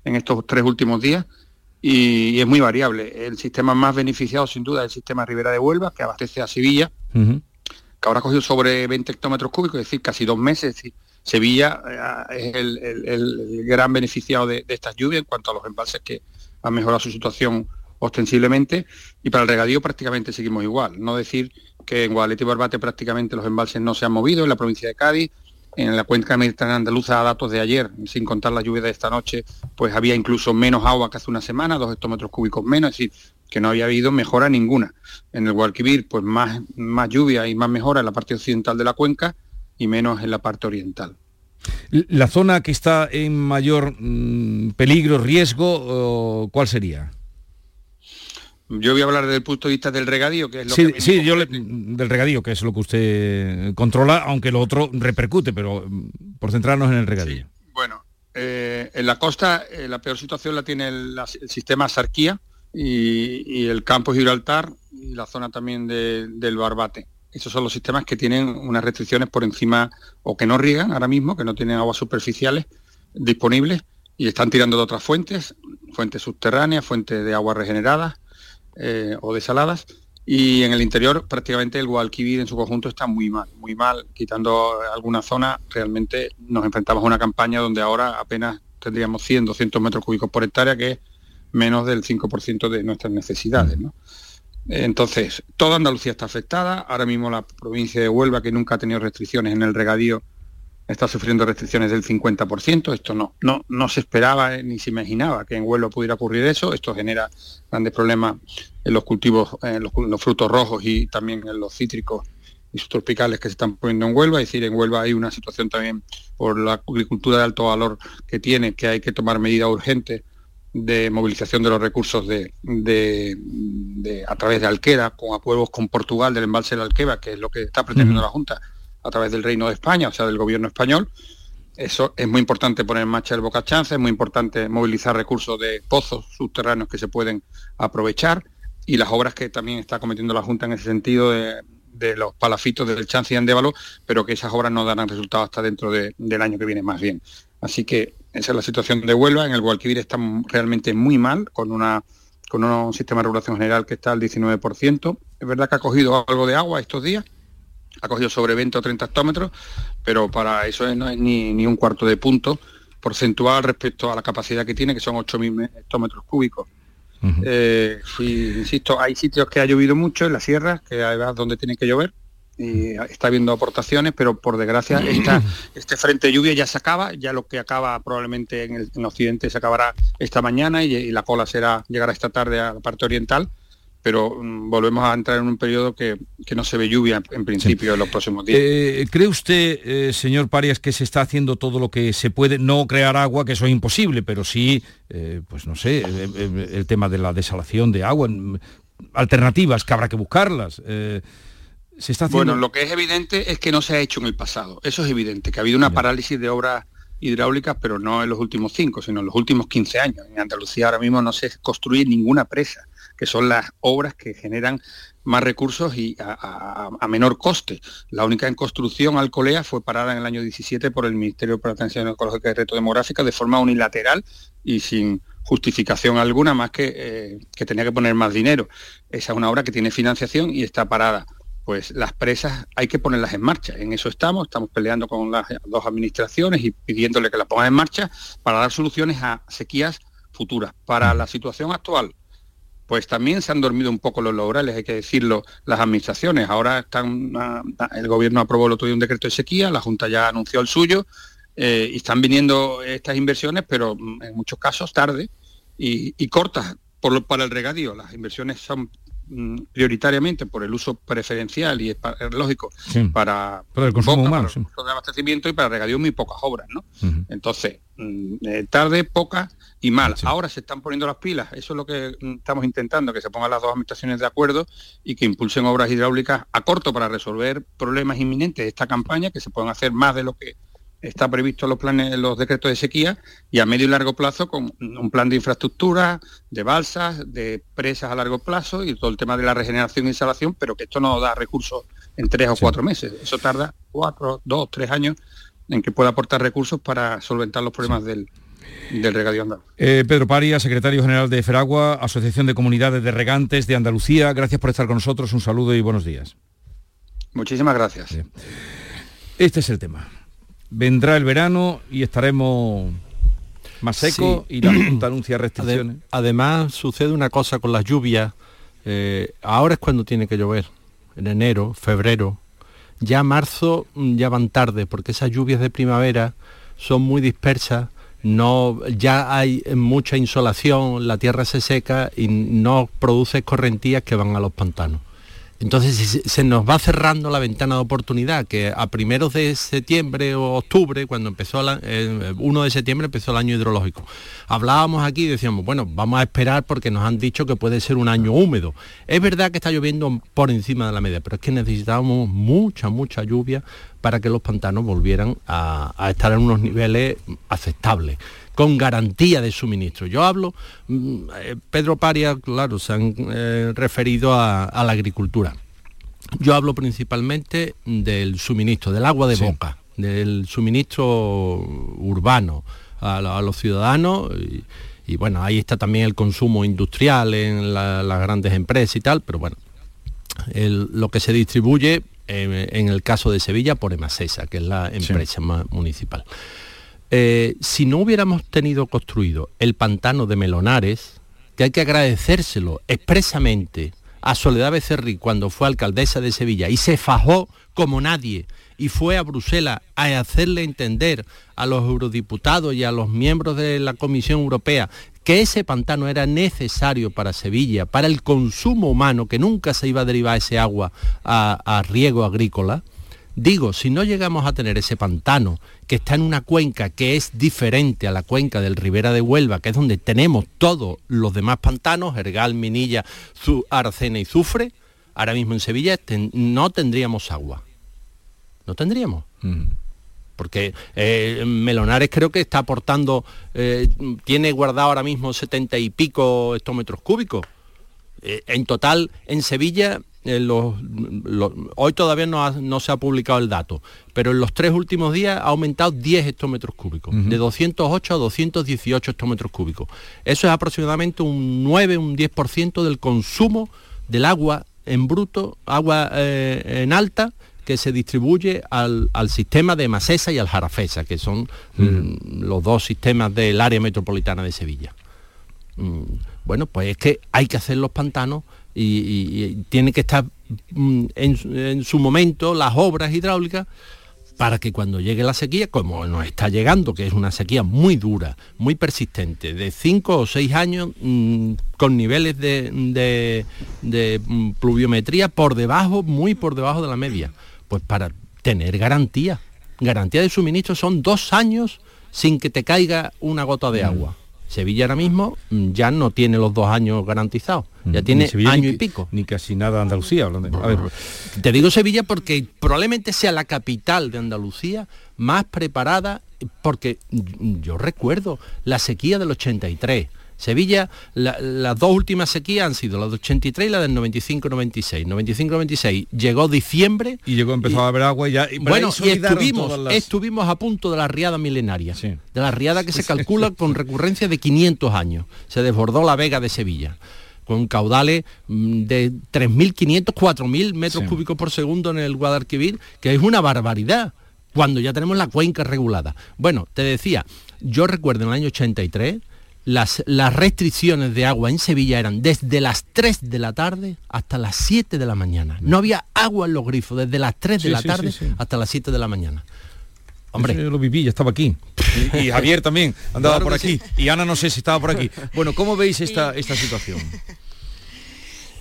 en estos tres últimos días. Y, y es muy variable. El sistema más beneficiado sin duda es el sistema Ribera de Huelva, que abastece a Sevilla, que ahora ha cogido sobre 20 hectómetros cúbicos, es decir, casi dos meses. y Sevilla eh, es el, el- el gran beneficiado de, de estas lluvias en cuanto a los embalses que han mejorado su situación ostensiblemente y para el regadío prácticamente seguimos igual. No decir que en Guadalete y Barbate prácticamente los embalses no se han movido, en la provincia de Cádiz, en la cuenca mediterránea andaluza a datos de ayer, sin contar la lluvia de esta noche, pues había incluso menos agua que hace una semana, dos hectómetros cúbicos menos, es decir, que no había habido mejora ninguna. En el Guadalquivir, pues más, más lluvia y más mejora en la parte occidental de la cuenca y menos en la parte oriental. La zona que está en mayor mm, peligro, riesgo, o, ¿cuál sería? Yo voy a hablar desde el punto de vista del regadío, que es lo Sí, que sí, yo le- del regadío, que es lo que usted controla, aunque lo otro repercute, pero por centrarnos en el regadío. Bueno, eh, en la costa eh, la peor situación la tiene el, la- el sistema Sarquía y, y el campo Gibraltar y la zona también de- del Barbate. Esos son los sistemas que tienen unas restricciones por encima o que no riegan ahora mismo, que no tienen aguas superficiales disponibles y están tirando de otras fuentes, fuentes subterráneas, fuentes de aguas regeneradas eh, o desaladas. Y en el interior prácticamente el Guadalquivir en su conjunto está muy mal, muy mal, quitando alguna zona, realmente nos enfrentamos a una campaña donde ahora apenas tendríamos 100, 200 metros cúbicos por hectárea, que es menos del 5% de nuestras necesidades. Entonces, toda Andalucía está afectada, ahora mismo la provincia de Huelva, que nunca ha tenido restricciones en el regadío, está sufriendo restricciones del 50%, esto no, no, no se esperaba eh, ni se imaginaba que en Huelva pudiera ocurrir eso, esto genera grandes problemas en los cultivos, en los, los frutos rojos y también en los cítricos y subtropicales que se están poniendo en Huelva, es decir, en Huelva hay una situación también por la agricultura de alto valor que tiene, que hay que tomar medidas urgentes de movilización de los recursos de, de- de- a través de Alquera, con acuerdos con Portugal del embalse de Alqueva, que es lo que está pretendiendo la Junta a través del Reino de España, o sea, del gobierno español. Eso es muy importante poner en marcha el Boca Chance, es muy importante movilizar recursos de pozos subterráneos que se pueden aprovechar y las obras que también está cometiendo la Junta en ese sentido de, los palafitos del Chance y Andévalo, pero que esas obras no darán resultados hasta dentro de- del año que viene más bien. Así que esa es la situación de Huelva. En el Guadalquivir está m- realmente muy mal, con una con un sistema de regulación general que está al 19%. Es verdad que ha cogido algo de agua estos días, ha cogido sobre 20 o 30 hectómetros, pero para eso no es ni, ni un cuarto de punto porcentual respecto a la capacidad que tiene, que son 8.000 hectómetros cúbicos. Eh, insisto, hay sitios que ha llovido mucho en las sierras, que hay donde tiene que llover, y está habiendo aportaciones, pero por desgracia esta, este frente de lluvia ya se acaba, ya lo que acaba probablemente en el en occidente se acabará esta mañana y, y la cola será llegará esta tarde a la parte oriental, pero mm, volvemos a entrar en un periodo que, que no se ve lluvia en principio en los próximos días. Eh, ¿Cree usted, eh, señor Parias, que se está haciendo todo lo que se puede? No crear agua, que eso es imposible, pero sí, eh, pues no sé, el tema de la desalación de agua, mm, alternativas que habrá que buscarlas. se está haciendo... Bueno, lo que es evidente es que no se ha hecho en el pasado. Eso es evidente, que ha habido una parálisis de obras hidráulicas, pero no en los últimos cinco, sino en los últimos 15 años. En Andalucía ahora mismo no se construye ninguna presa, que son las obras que generan más recursos y a, menor coste. La única en construcción, Alcolea, fue parada en el año 17 por el Ministerio para la Transición Ecológica y Reto Demográfica de forma unilateral y sin justificación alguna, más que, eh, que tenía que poner más dinero. Esa es una obra que tiene financiación y está parada pues las presas hay que ponerlas en marcha. En eso estamos, estamos peleando con las dos administraciones y pidiéndole que las pongan en marcha para dar soluciones a sequías futuras. Para la situación actual, pues también se han dormido un poco los laurales, hay que decirlo, las administraciones. Ahora están, ah, el gobierno aprobó el otro día un decreto de sequía, la Junta ya anunció el suyo, eh, y están viniendo estas inversiones, pero mm, en muchos casos tarde y, cortas por para el regadío. Las inversiones son prioritariamente por el uso preferencial y es, lógico Sí. para, Para el consumo boca, humano, para sí. el uso de abastecimiento y para regadío muy pocas obras, ¿no? Entonces, mm, eh, tarde, poca y mal. Ahora se están poniendo las pilas, eso es lo que mm, estamos intentando, que se pongan las dos administraciones de acuerdo y que impulsen obras hidráulicas a corto para resolver problemas inminentes de esta campaña, que se puedan hacer más de lo que está previsto en los planes, los decretos de sequía, y a medio y largo plazo con un plan de infraestructura, de balsas, de presas a largo plazo y todo el tema de la regeneración y instalación, pero que esto no da recursos en tres o cuatro meses. Eso tarda cuatro, dos, tres años en que pueda aportar recursos para solventar los problemas del, del regadío andaluz. Eh, Pedro Paria, secretario general de Feragua, Asociación de Comunidades de Regantes de Andalucía, gracias por estar con nosotros, un saludo y buenos días. Muchísimas gracias. Este es el tema. Vendrá el verano y estaremos más secos Sí. y la Junta anuncia restricciones. Ade- además sucede una cosa con las lluvias. eh, ahora es cuando tiene que llover. En enero, febrero. Ya marzo mm, ya van tarde porque esas lluvias de primavera son muy dispersas. No, ya hay mucha insolación, la tierra se seca y no produce escorrentías que van a los pantanos. Entonces se, nos va cerrando la ventana de oportunidad, que a primeros de septiembre o octubre, cuando empezó la, eh, 1 de septiembre empezó el año hidrológico. Hablábamos aquí y decíamos, bueno, vamos a esperar porque nos han dicho que puede ser un año húmedo. Es verdad que está lloviendo por encima de la media, pero es que necesitábamos mucha, mucha lluvia para que los pantanos volvieran a estar en unos niveles aceptables con garantía de suministro. Yo hablo, mm, eh, Pedro Paria, claro, se han eh, referido a, a la agricultura. Yo hablo principalmente del suministro, del agua de boca, del suministro urbano a, los ciudadanos. Y, y bueno, ahí está también el consumo industrial en la- las grandes empresas y tal, pero bueno, el- lo que se distribuye eh, en el caso de Sevilla por Emasesa, que es la empresa ma- municipal. Eh, si no hubiéramos tenido construido el pantano de Melonares, que hay que agradecérselo expresamente a Soledad Becerril cuando fue alcaldesa de Sevilla y se fajó como nadie y fue a Bruselas a hacerle entender a los eurodiputados y a los miembros de la Comisión Europea que ese pantano era necesario para Sevilla, para el consumo humano, que nunca se iba a derivar ese agua a, a riego agrícola, Digo, si no llegamos a tener ese pantano que está en una cuenca que es diferente a la cuenca del Ribera de Huelva, que es donde tenemos todos los demás pantanos, Ergal, Minilla, Arcena y Zufre, ahora mismo en Sevilla ten- no tendríamos agua. No tendríamos. Porque eh, Melonares creo que está aportando, eh, tiene guardado ahora mismo 70 y pico hectómetros cúbicos. Eh, en total, en Sevilla, eh, los- los- hoy todavía no, ha- no se ha publicado el dato, pero en los tres últimos días ha aumentado 10 hectómetros cúbicos, de 208 a 218 hectómetros cúbicos. Eso es aproximadamente un 9, un 10% del consumo del agua en bruto, agua eh, en alta, que se distribuye al, al sistema de Masesa y al Jarafesa, que son mm, los dos sistemas del área metropolitana de Sevilla. Mm, bueno, pues es que hay que hacer los pantanos y, y- y tiene que estar mm, en, su- en su momento las obras hidráulicas para que cuando llegue la sequía, como nos está llegando, que es una sequía muy dura, muy persistente, de cinco o seis años, mm, con niveles de, de- de, mm, pluviometría por debajo, muy por debajo de la media, pues para tener garantía. Garantía de suministro son dos años sin que te caiga una gota de agua. Sevilla ahora mismo mm, ya no tiene los dos años garantizados, ya tiene Sevilla año ni- y pico. Ni casi nada Andalucía. hablando de- A ver, Te digo Sevilla porque probablemente sea la capital de Andalucía más preparada, porque yo recuerdo la sequía del 83. Sevilla, la- las dos últimas sequías han sido la del 83 y la del 95-96. 95-96 llegó diciembre. Y llegó, empezó a haber agua y ya... y bueno, y las- estuvimos a punto de la riada milenaria, de la riada que se calcula con recurrencia de 500 años. Se desbordó la Vega de Sevilla con caudales mm, de 3.500, 4.000 metros cúbicos por segundo en el Guadalquivir, que es una barbaridad, cuando ya tenemos la cuenca regulada. Bueno, te decía, yo recuerdo en el año 83, las, las restricciones de agua en Sevilla eran desde las 3 de la tarde hasta las 7 de la mañana. No había agua en los grifos desde las 3 de Sí, la sí, tarde sí, sí. hasta las 7 de la mañana. Hombre, yo lo viví, ya estaba aquí. Y, y Javier también andaba Claro por aquí. Y Ana no sé si estaba por aquí. Bueno, ¿cómo veis esta, esta situación?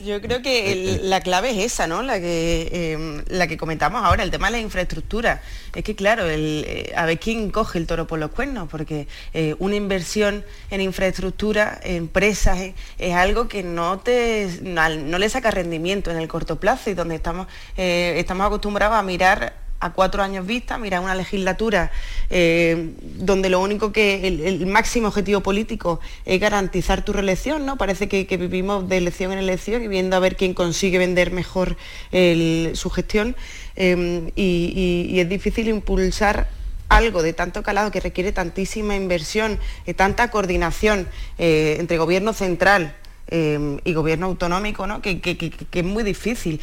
Yo creo que el- la clave es esa, ¿no? La que, eh, la que comentamos ahora, el tema de la infraestructura. Es que, claro, el, eh, a ver quién coge el toro por los cuernos, porque eh, una inversión en infraestructura, empresas, eh, es algo que no, te, no, no le saca rendimiento en el corto plazo y donde estamos, eh, estamos acostumbrados a mirar a cuatro años vista, mirar una legislatura eh, donde lo único que el, máximo objetivo político es garantizar tu reelección, ¿no? Parece que, vivimos de elección en elección y viendo a ver quién consigue vender mejor su gestión eh, y, es difícil impulsar algo de tanto calado que requiere tantísima inversión, y tanta coordinación eh, entre gobierno central, eh, y gobierno autonómico, ¿no? que, es muy difícil.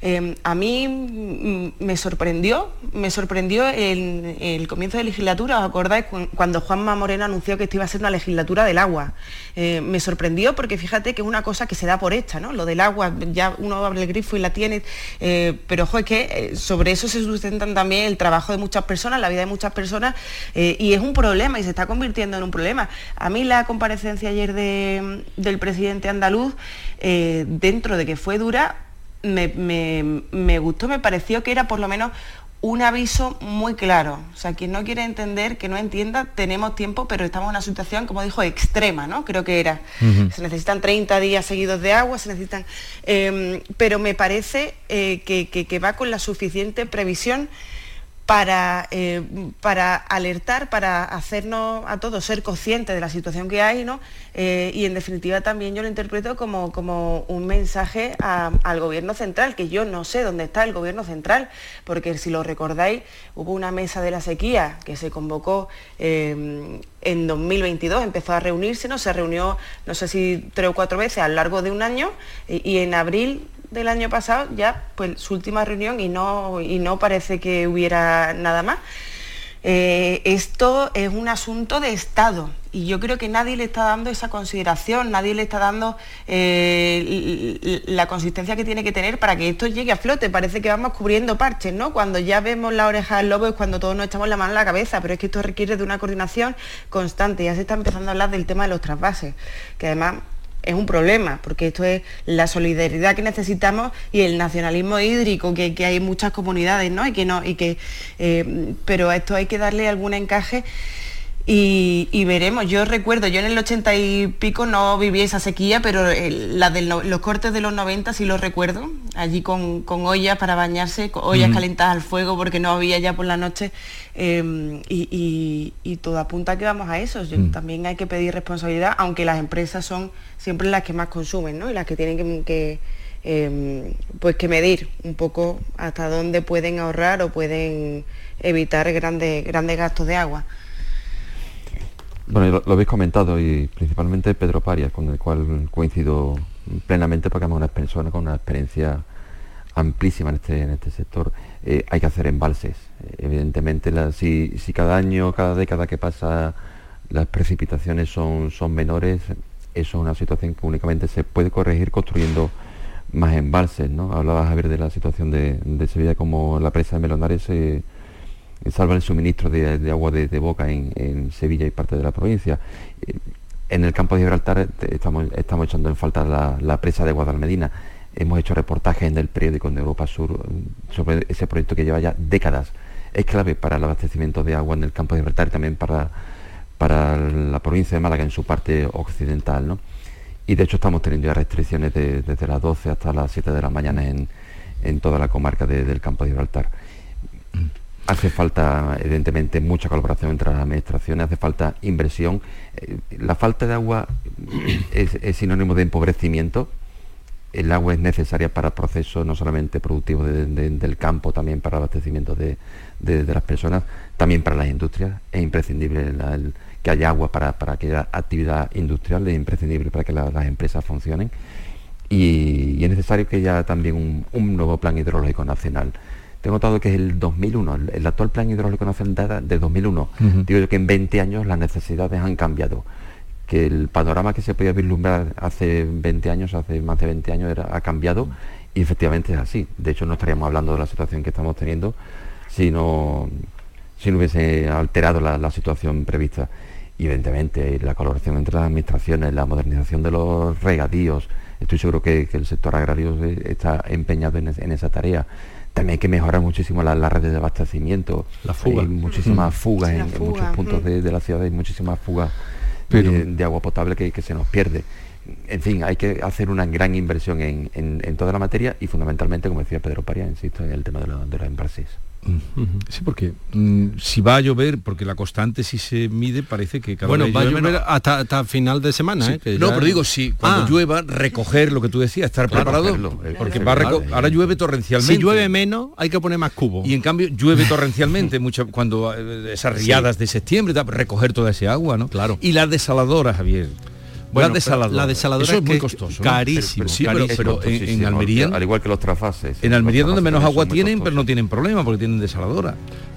Eh, a mí me sorprendió, me sorprendió el, el, comienzo de legislatura, ¿os acordáis? Cuando Juanma Moreno anunció que esto iba a ser una legislatura del agua. Eh, me sorprendió porque fíjate que es una cosa que se da por esta, ¿no? Lo del agua, ya uno abre el grifo y la tiene, pero ojo, es que sobre eso se sustentan también el trabajo de muchas personas, la vida de muchas personas, y es un problema y se está convirtiendo en un problema. A mí la comparecencia ayer del presidente andaluz, eh, dentro de que fue dura, me, gustó, me pareció que era por lo menos un aviso muy claro. O sea, quien no quiere entender, que no entienda, tenemos tiempo, pero estamos en una situación, como dijo, extrema, ¿no? Creo que era. Se necesitan 30 días seguidos de agua, se necesitan... Em, pero me parece eh, que, va con la suficiente previsión para, eh, para alertar, para hacernos a todos ser conscientes de la situación que hay, ¿no? Eh, y en definitiva también yo lo interpreto como, como un mensaje al gobierno central, que yo no sé dónde está el gobierno central, porque si lo recordáis, hubo una mesa de la sequía que se convocó eh, en 2022, empezó a reunirse, ¿no? Se reunió, no sé si tres o cuatro veces a lo largo de un año, y en abril del año pasado ya pues su última reunión y no, y no parece que hubiera nada más. Eh, esto es un asunto de Estado y yo creo que nadie le está dando esa consideración, nadie le está dando eh, la consistencia que tiene que tener para que esto llegue a flote. Parece que vamos cubriendo parches, ¿no? Cuando ya vemos la oreja del lobo es cuando todos nos echamos la mano en la cabeza, pero es que esto requiere de una coordinación constante. Ya se está empezando a hablar del tema de los trasvases, que además es un problema, porque esto es la solidaridad que necesitamos y el nacionalismo hídrico que, hay en muchas comunidades, ¿no? Y que no, y que, eh, pero a esto hay que darle algún encaje y, veremos, yo recuerdo, yo en el 80 y pico no viví esa sequía, pero la de los cortes de los 90 sí los recuerdo, allí con, ollas para bañarse, ollas calentadas al fuego porque no había ya por la noche em, y, todo apunta que vamos a eso. Mm. También hay que pedir responsabilidad, aunque las empresas son siempre las que más consumen ¿no? y las que tienen que, em, pues que medir un poco hasta dónde pueden ahorrar o pueden evitar grandes, grandes gastos de agua. Bueno, lo, habéis comentado y principalmente Pedro Parias, con el cual coincido plenamente porque es una persona con una experiencia amplísima en este, en este sector. Eh, hay que hacer embalses. Evidentemente, si, cada año, cada década que pasa, las precipitaciones son, son menores, eso es una situación que únicamente se puede corregir construyendo más embalses. ¿no? Hablaba Javier de la situación de, Sevilla como la presa de Melonares. Salva el suministro de, agua de, boca en, Sevilla y parte de la provincia. Eh, en el campo de Gibraltar eh, estamos, estamos echando en falta la, presa de Guadalmedina. Hemos hecho reportajes en el periódico de Europa Sur mm, sobre ese proyecto que lleva ya décadas. Es clave para el abastecimiento de agua en el campo de Gibraltar y también para, para la provincia de Málaga en su parte occidental. Y de hecho estamos teniendo ya restricciones desde las 12 hasta las 7 de la mañana en, toda la comarca del campo de Gibraltar. Hace falta, evidentemente, mucha colaboración entre las administraciones, hace falta inversión. Eh, la falta de agua es, sinónimo de empobrecimiento. El agua es necesaria para procesos no solamente productivos del campo, también para abastecimiento de, las personas, también para las industrias. Es imprescindible que haya agua para, para, que haya actividad industrial, es imprescindible para que las empresas funcionen. Y, es necesario que haya también un nuevo plan hidrológico nacional tengo notado que es el 2001, el, actual plan hidrológico nacional de 2001. Digo yo que en 20 años las necesidades han cambiado, que el panorama que se podía vislumbrar hace 20 años, hace más de 20 años, era, ha cambiado y efectivamente es así. De hecho, no estaríamos hablando de la situación que estamos teniendo si no, si no hubiese alterado la, situación prevista. Y evidentemente la colaboración entre las administraciones, la modernización de los regadíos, estoy seguro que, el sector agrario está empeñado en esa tarea también hay que mejorar muchísimo las la redes de abastecimiento. La fuga. Hay muchísimas mm. fugas en, muchos puntos de, la ciudad, hay muchísimas fugas de, agua potable que, se nos pierde. En fin, hay que hacer una gran inversión en, en- en toda la materia y fundamentalmente, como decía Pedro Paria, insisto, en el tema de, lo- de los embalses. Sí, porque mm, si va a llover, porque la constante si se mide parece que cada Bueno, vez va a llover menos. hasta, hasta final de semana, Sí. ¿eh? que no, ya- pero digo, si cuando Ah. llueva, recoger lo que tú decías, estar Claro, preparado, eh, porque claro. va a reco- Claro. ahora llueve torrencialmente. Si llueve menos, hay que poner más cubos. Y en cambio llueve torrencialmente mucho cuando eh, esas Sí. riadas de septiembre, recoger toda ese agua, ¿no? Claro. Y las desaladoras, Javier. Bueno, pero desaladoras. la desaladora Eso es es muy costoso. ¿no? carísimo, Pero, sí, pero- carísimo. pero, en- Almería, al igual que los trafases. en Almería donde menos agua tienen, pero no tienen problema porque tienen desaladora.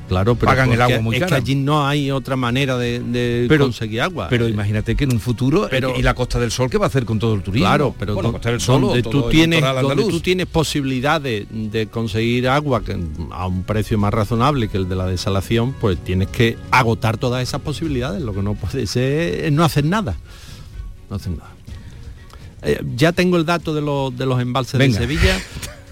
Claro, pero pagan el agua muy es cara. que allí no hay otra manera de, de Pero- conseguir agua. Pero imagínate que en un futuro Pero- y la Costa del Sol qué va a hacer con todo el turismo. Claro, pero bueno, do- Costa del Sol donde todo tú el tienes donde tú tienes posibilidad de, de conseguir agua que- a un precio más razonable que el de la desalación, pues tienes que agotar todas esas posibilidades. Lo que no puede ser es no hacer nada. No hacer nada. Eh, ya tengo el dato de los, de los embalses Venga. de Sevilla.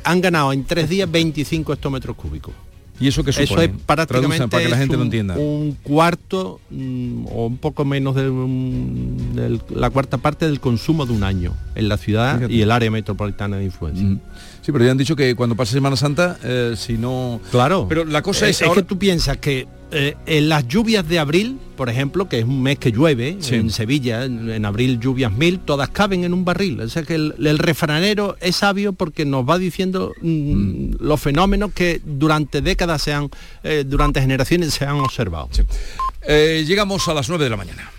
Han ganado en tres días 25 hectómetros cúbicos. ¿Y eso qué Eso supone? es prácticamente para que la gente lo un- entienda. Un cuarto mm, o un poco menos de la cuarta parte del consumo de un año en la ciudad Fíjate. y el área metropolitana de influencia. Mm. Sí, pero ya han dicho que cuando pase Semana Santa, eh, si no... Claro. Pero la cosa Eh, es, es ahora- que tú piensas que eh, en las lluvias de abril, por ejemplo, que es un mes que llueve Sí. en Sevilla, en, en abril lluvias mil, todas caben en un barril. O sea que el, el refranero es sabio porque nos va diciendo mm, los fenómenos que durante décadas se han, eh, durante generaciones se han observado. Llegamos a las 9 de la mañana.